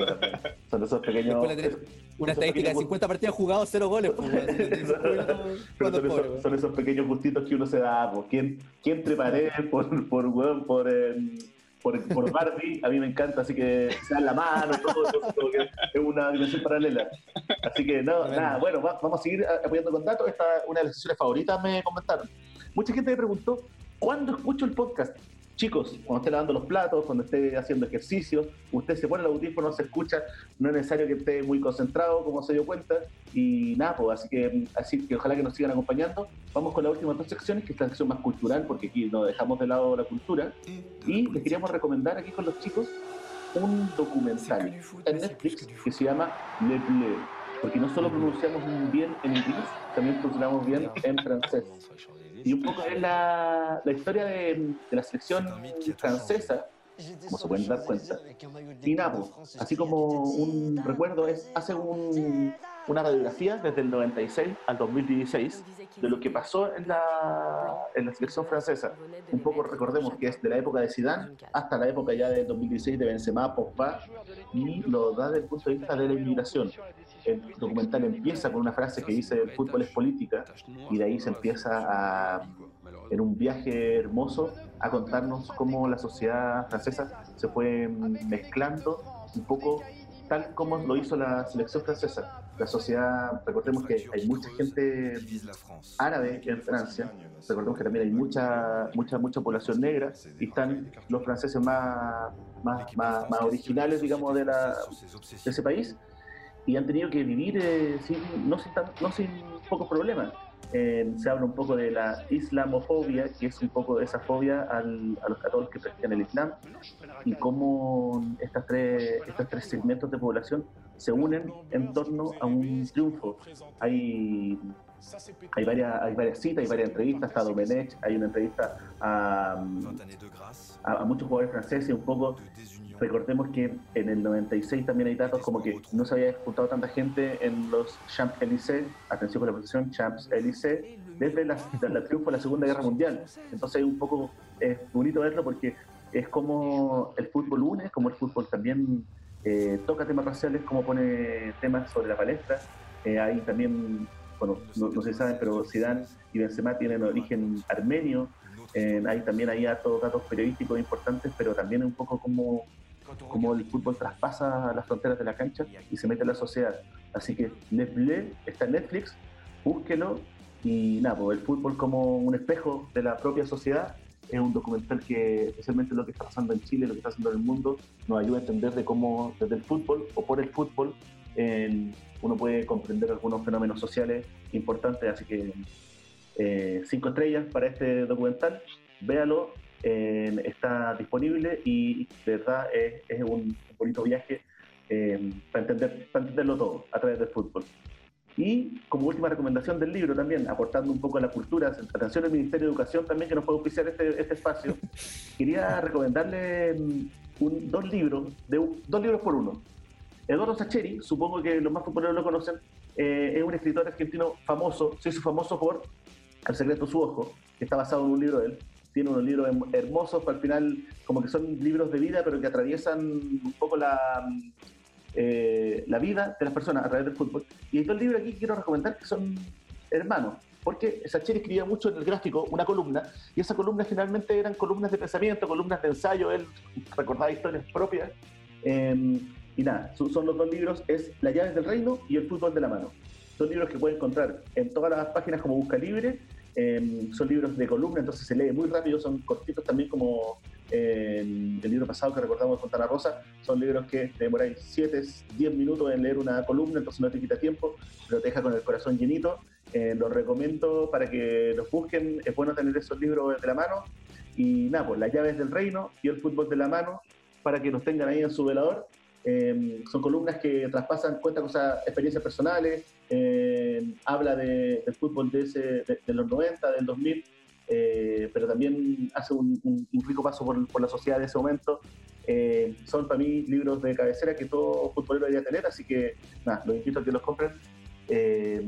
Son esos pequeños. Una esos estadística de pequeños 50 partidos jugados, 0 goles. pues. Pero son, pobre, esos, weón. son esos pequeños gustitos que uno se da. Pues. ¿Quién, quién por, por, weón, por, eh, por, por Barbie? A mí me encanta, así que se dan la mano, todo, todo, que es una dimensión paralela. Así que no, nada, bueno, va- vamos a seguir a- apoyando con datos. Esta es una de las sesiones favoritas, me comentaron. Mucha gente me preguntó, ¿cuándo escucho el podcast? Chicos, cuando esté lavando los platos, cuando esté haciendo ejercicio, usted se pone el audífono, se escucha, no es necesario que esté muy concentrado, como se dio cuenta, y nada, pues así que, así que ojalá que nos sigan acompañando. Vamos con las últimas dos secciones, que es la sección más cultural, porque aquí no dejamos de lado la cultura, y les queríamos recomendar aquí con los chicos un documental en Netflix que se llama Le Bleu, porque no solo pronunciamos bien en inglés, también pronunciamos bien en francés. Y un poco es la, la historia de, de la selección francesa, como se pueden dar cuenta. Y nada, pues, así como un recuerdo, es, hace un- una radiografía desde el 96 al 2016 de lo que pasó en la, en la selección francesa. Un poco recordemos que es de la época de Zidane hasta la época ya del 2016 de Benzema, Pogba, y lo da desde el punto de vista de la inmigración. El documental empieza con una frase que dice el fútbol es política y de ahí se empieza a, en un viaje hermoso a contarnos cómo la sociedad francesa se fue mezclando un poco tal como lo hizo la selección francesa. La sociedad, recordemos que hay mucha gente árabe en Francia, recordemos que también hay mucha, mucha, mucha población negra y están los franceses más, más, más, más originales, digamos, de, la, de ese país y han tenido que vivir eh, sin, no, sin no sin pocos problemas. Eh, se habla un poco de la islamofobia, que es un poco de esa fobia al- a los católicos que practican el Islam, y cómo estas tres, estos tres segmentos de población se unen en torno a un triunfo. Hay, hay, varias, hay varias citas, hay varias entrevistas, está Domenech, hay una entrevista a, a, a muchos jugadores franceses, un poco Recordemos que en el 96 también hay datos como que no se había juntado tanta gente en los Champs-Élysées, atención con la pronunciación, Champs-Élysées, desde la, la triunfo de la Segunda Guerra Mundial. Entonces un poco es bonito verlo porque es como el fútbol une, como el fútbol también eh, toca temas raciales, como pone temas sobre la palestra. Eh, hay también, bueno, no, no sé si saben, pero Zidane y Benzema tienen origen armenio. Eh, hay también ahí hartos datos periodísticos importantes, pero también un poco como cómo el fútbol traspasa las fronteras de la cancha y se mete en la sociedad. Así que Les Bleus está en Netflix, búsquelo y nada, pues el fútbol como un espejo de la propia sociedad es un documental que, especialmente lo que está pasando en Chile, lo que está pasando en el mundo, nos ayuda a entender de cómo desde el fútbol o por el fútbol uno puede comprender algunos fenómenos sociales importantes. Así que eh, cinco estrellas para este documental, véalo, está disponible y de verdad es, es un bonito viaje eh, para, entender, para entenderlo todo a través del fútbol. Y como última recomendación del libro también, aportando un poco a la cultura, atención al Ministerio de Educación también que nos puede auspiciar este, este espacio, quería recomendarle mm, un- dos libros, de dos libros por uno. Eduardo Sacheri, supongo que los más populares lo conocen, eh, es un escritor argentino famoso, se hizo famoso por El secreto de su ojo, que está basado en un libro de él. Tiene unos libros hermosos, al final como que son libros de vida, pero que atraviesan un poco la, eh, la vida de las personas a través del fútbol. Y hay dos libros aquí que quiero recomendar que son hermanos, porque Sacheri escribía mucho en el gráfico una columna, y esa columna generalmente eran columnas de pensamiento, columnas de ensayo, él recordaba historias propias. eh, y nada, son, los dos libros, es Las llaves del reino y El fútbol de la mano. Son libros que pueden encontrar en todas las páginas como Busca Libre, eh, son libros de columna, entonces se lee muy rápido, son cortitos también como eh, el libro pasado que recordamos de Fontana Rosa, son libros que te demoráis 7, 10 minutos en leer una columna, entonces no te quita tiempo, pero te deja con el corazón llenito. Eh, los recomiendo para que los busquen, es bueno tener esos libros de la mano. Y nada, pues las llaves del reino y el fútbol de la mano, para que los tengan ahí en su velador. Eh, son columnas que traspasan, cuentan cosas, experiencias personales, eh, habla de, del fútbol de, ese, de, de los 90, del 2000, eh, pero también hace un, un- un rico paso por, por la sociedad de ese momento. Eh, son para mí libros de cabecera que todo futbolero debería tener, así que nada, los invito a que los compren. eh,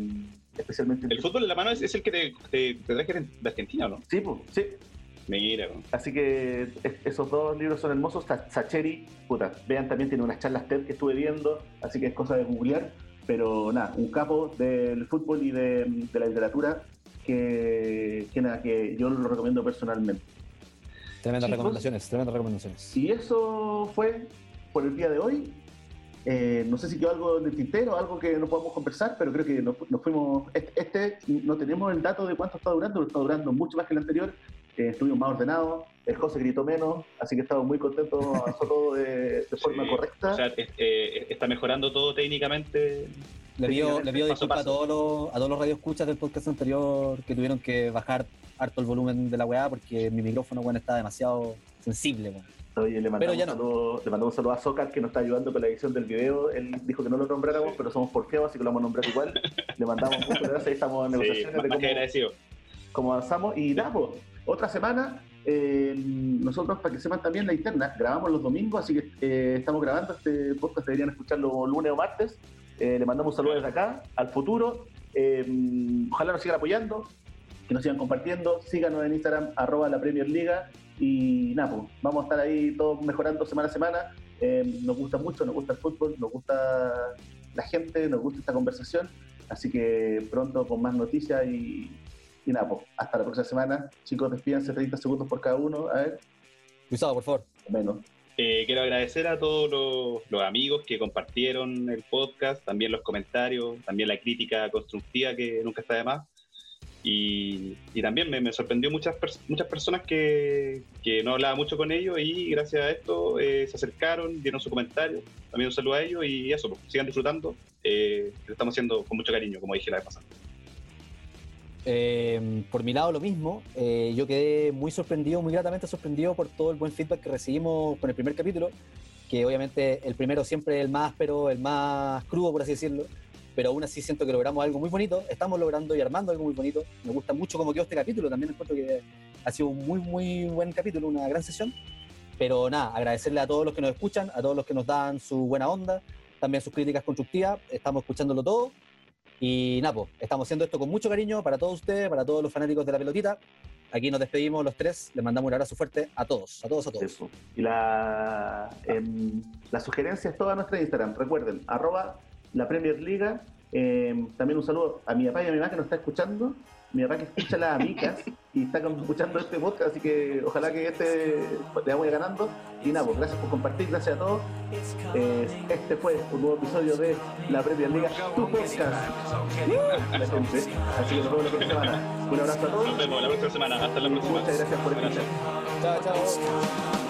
especialmente El fútbol en la mano es, es el que te, te, te traje de Argentina, ¿o ¿no? Sí, pues, sí. Mira, weón. Así que es- esos dos libros son hermosos. Sa- Sacheri, puta, vean también tiene unas charlas TED que estuve viendo, así que es cosa de googlear. Pero nada, un capo del fútbol y de, de la literatura que, que nada, que yo lo recomiendo personalmente. Tremendas Chicos. recomendaciones, tremendas recomendaciones. Y eso fue por el día de hoy. Eh, no sé si quedó algo de tintero, algo que no podamos conversar, pero creo que nos, nos fuimos. Este, este no tenemos el dato de cuánto está durando, pero está durando mucho más que el anterior. Eh, estuvimos más ordenados, el José gritó menos, así que estamos muy contentos, avanzó todo de, de forma Sí, correcta. O sea, es- eh, está mejorando todo técnicamente. Le pido, le pido disculpas a todos los, a todos los radioescuchas del podcast anterior que tuvieron que bajar harto el volumen de la weá porque mi micrófono bueno, está demasiado sensible. weón. Oye, le mandamos, ya no. un saludo, le mandamos un saludo a Zócar que nos está ayudando con la edición del video. Él dijo que no lo nombráramos, Sí. pero somos porfiados, así que lo vamos a nombrar igual. Le mandamos muchas gracias, ahí estamos en Sí, negociaciones más de agradecido. cómo avanzamos. Y nada, pues, otra semana. eh, nosotros, para que sepan también la interna, grabamos los domingos, así que eh, estamos grabando este podcast, deberían escucharlo lunes o martes. Eh, le mandamos saludos desde acá, al futuro. Eh, ojalá nos sigan apoyando, que nos sigan compartiendo. Síganos en Instagram, arroba la Premier Liga. Y nada, pues, vamos a estar ahí todos mejorando semana a semana. Eh, nos gusta mucho, nos gusta el fútbol, nos gusta la gente, nos gusta esta conversación. Así que pronto con más noticias y, y nada, pues, hasta la próxima semana. Chicos, despídense 30 segundos por cada uno. A ver, Luisado, por favor. menos. Eh, quiero agradecer a todos los, amigos que compartieron el podcast, también los comentarios, también la crítica constructiva que nunca está de más. Y, y también me, me sorprendió muchas, muchas personas que, que no hablaba mucho con ellos y gracias a esto eh, se acercaron, dieron su comentario. También un saludo a ellos y eso, pues, sigan disfrutando. Eh, lo estamos haciendo con mucho cariño, como dije la vez pasada. Eh, por mi lado, lo mismo. Eh, yo quedé muy sorprendido, muy gratamente sorprendido por todo el buen feedback que recibimos con el primer capítulo. Que obviamente el primero siempre es el más áspero, el más crudo, por así decirlo. Pero aún así siento que logramos algo muy bonito. Estamos logrando y armando algo muy bonito. Me gusta mucho cómo quedó este capítulo. También encuentro que ha sido un muy, muy buen capítulo, una gran sesión. Pero nada, agradecerle a todos los que nos escuchan, a todos los que nos dan su buena onda, también sus críticas constructivas, estamos escuchándolo todo. Y nada, pues, estamos haciendo esto con mucho cariño para todos ustedes, para todos los fanáticos de la pelotita. Aquí nos despedimos los tres, les mandamos un abrazo fuerte a todos, a todos, a todos. Eso. Y la, em, la sugerencia es toda nuestra Instagram. Recuerden, arroba la Premier Liga. Em, también un saludo a mi papá y a mi mamá que nos está escuchando. Mi papá que escucha las amicas y está con- escuchando este podcast, así que ojalá que este le vaya ganando. Y nada, pues gracias por compartir, gracias a todos. Eh, este fue un nuevo episodio de la Premier Liga, tu podcast. La gente. Así que nos vemos la próxima semana. Un abrazo a todos Nos vemos la próxima semana. Hasta la próxima. muchas gracias por escuchar. Chao, chao.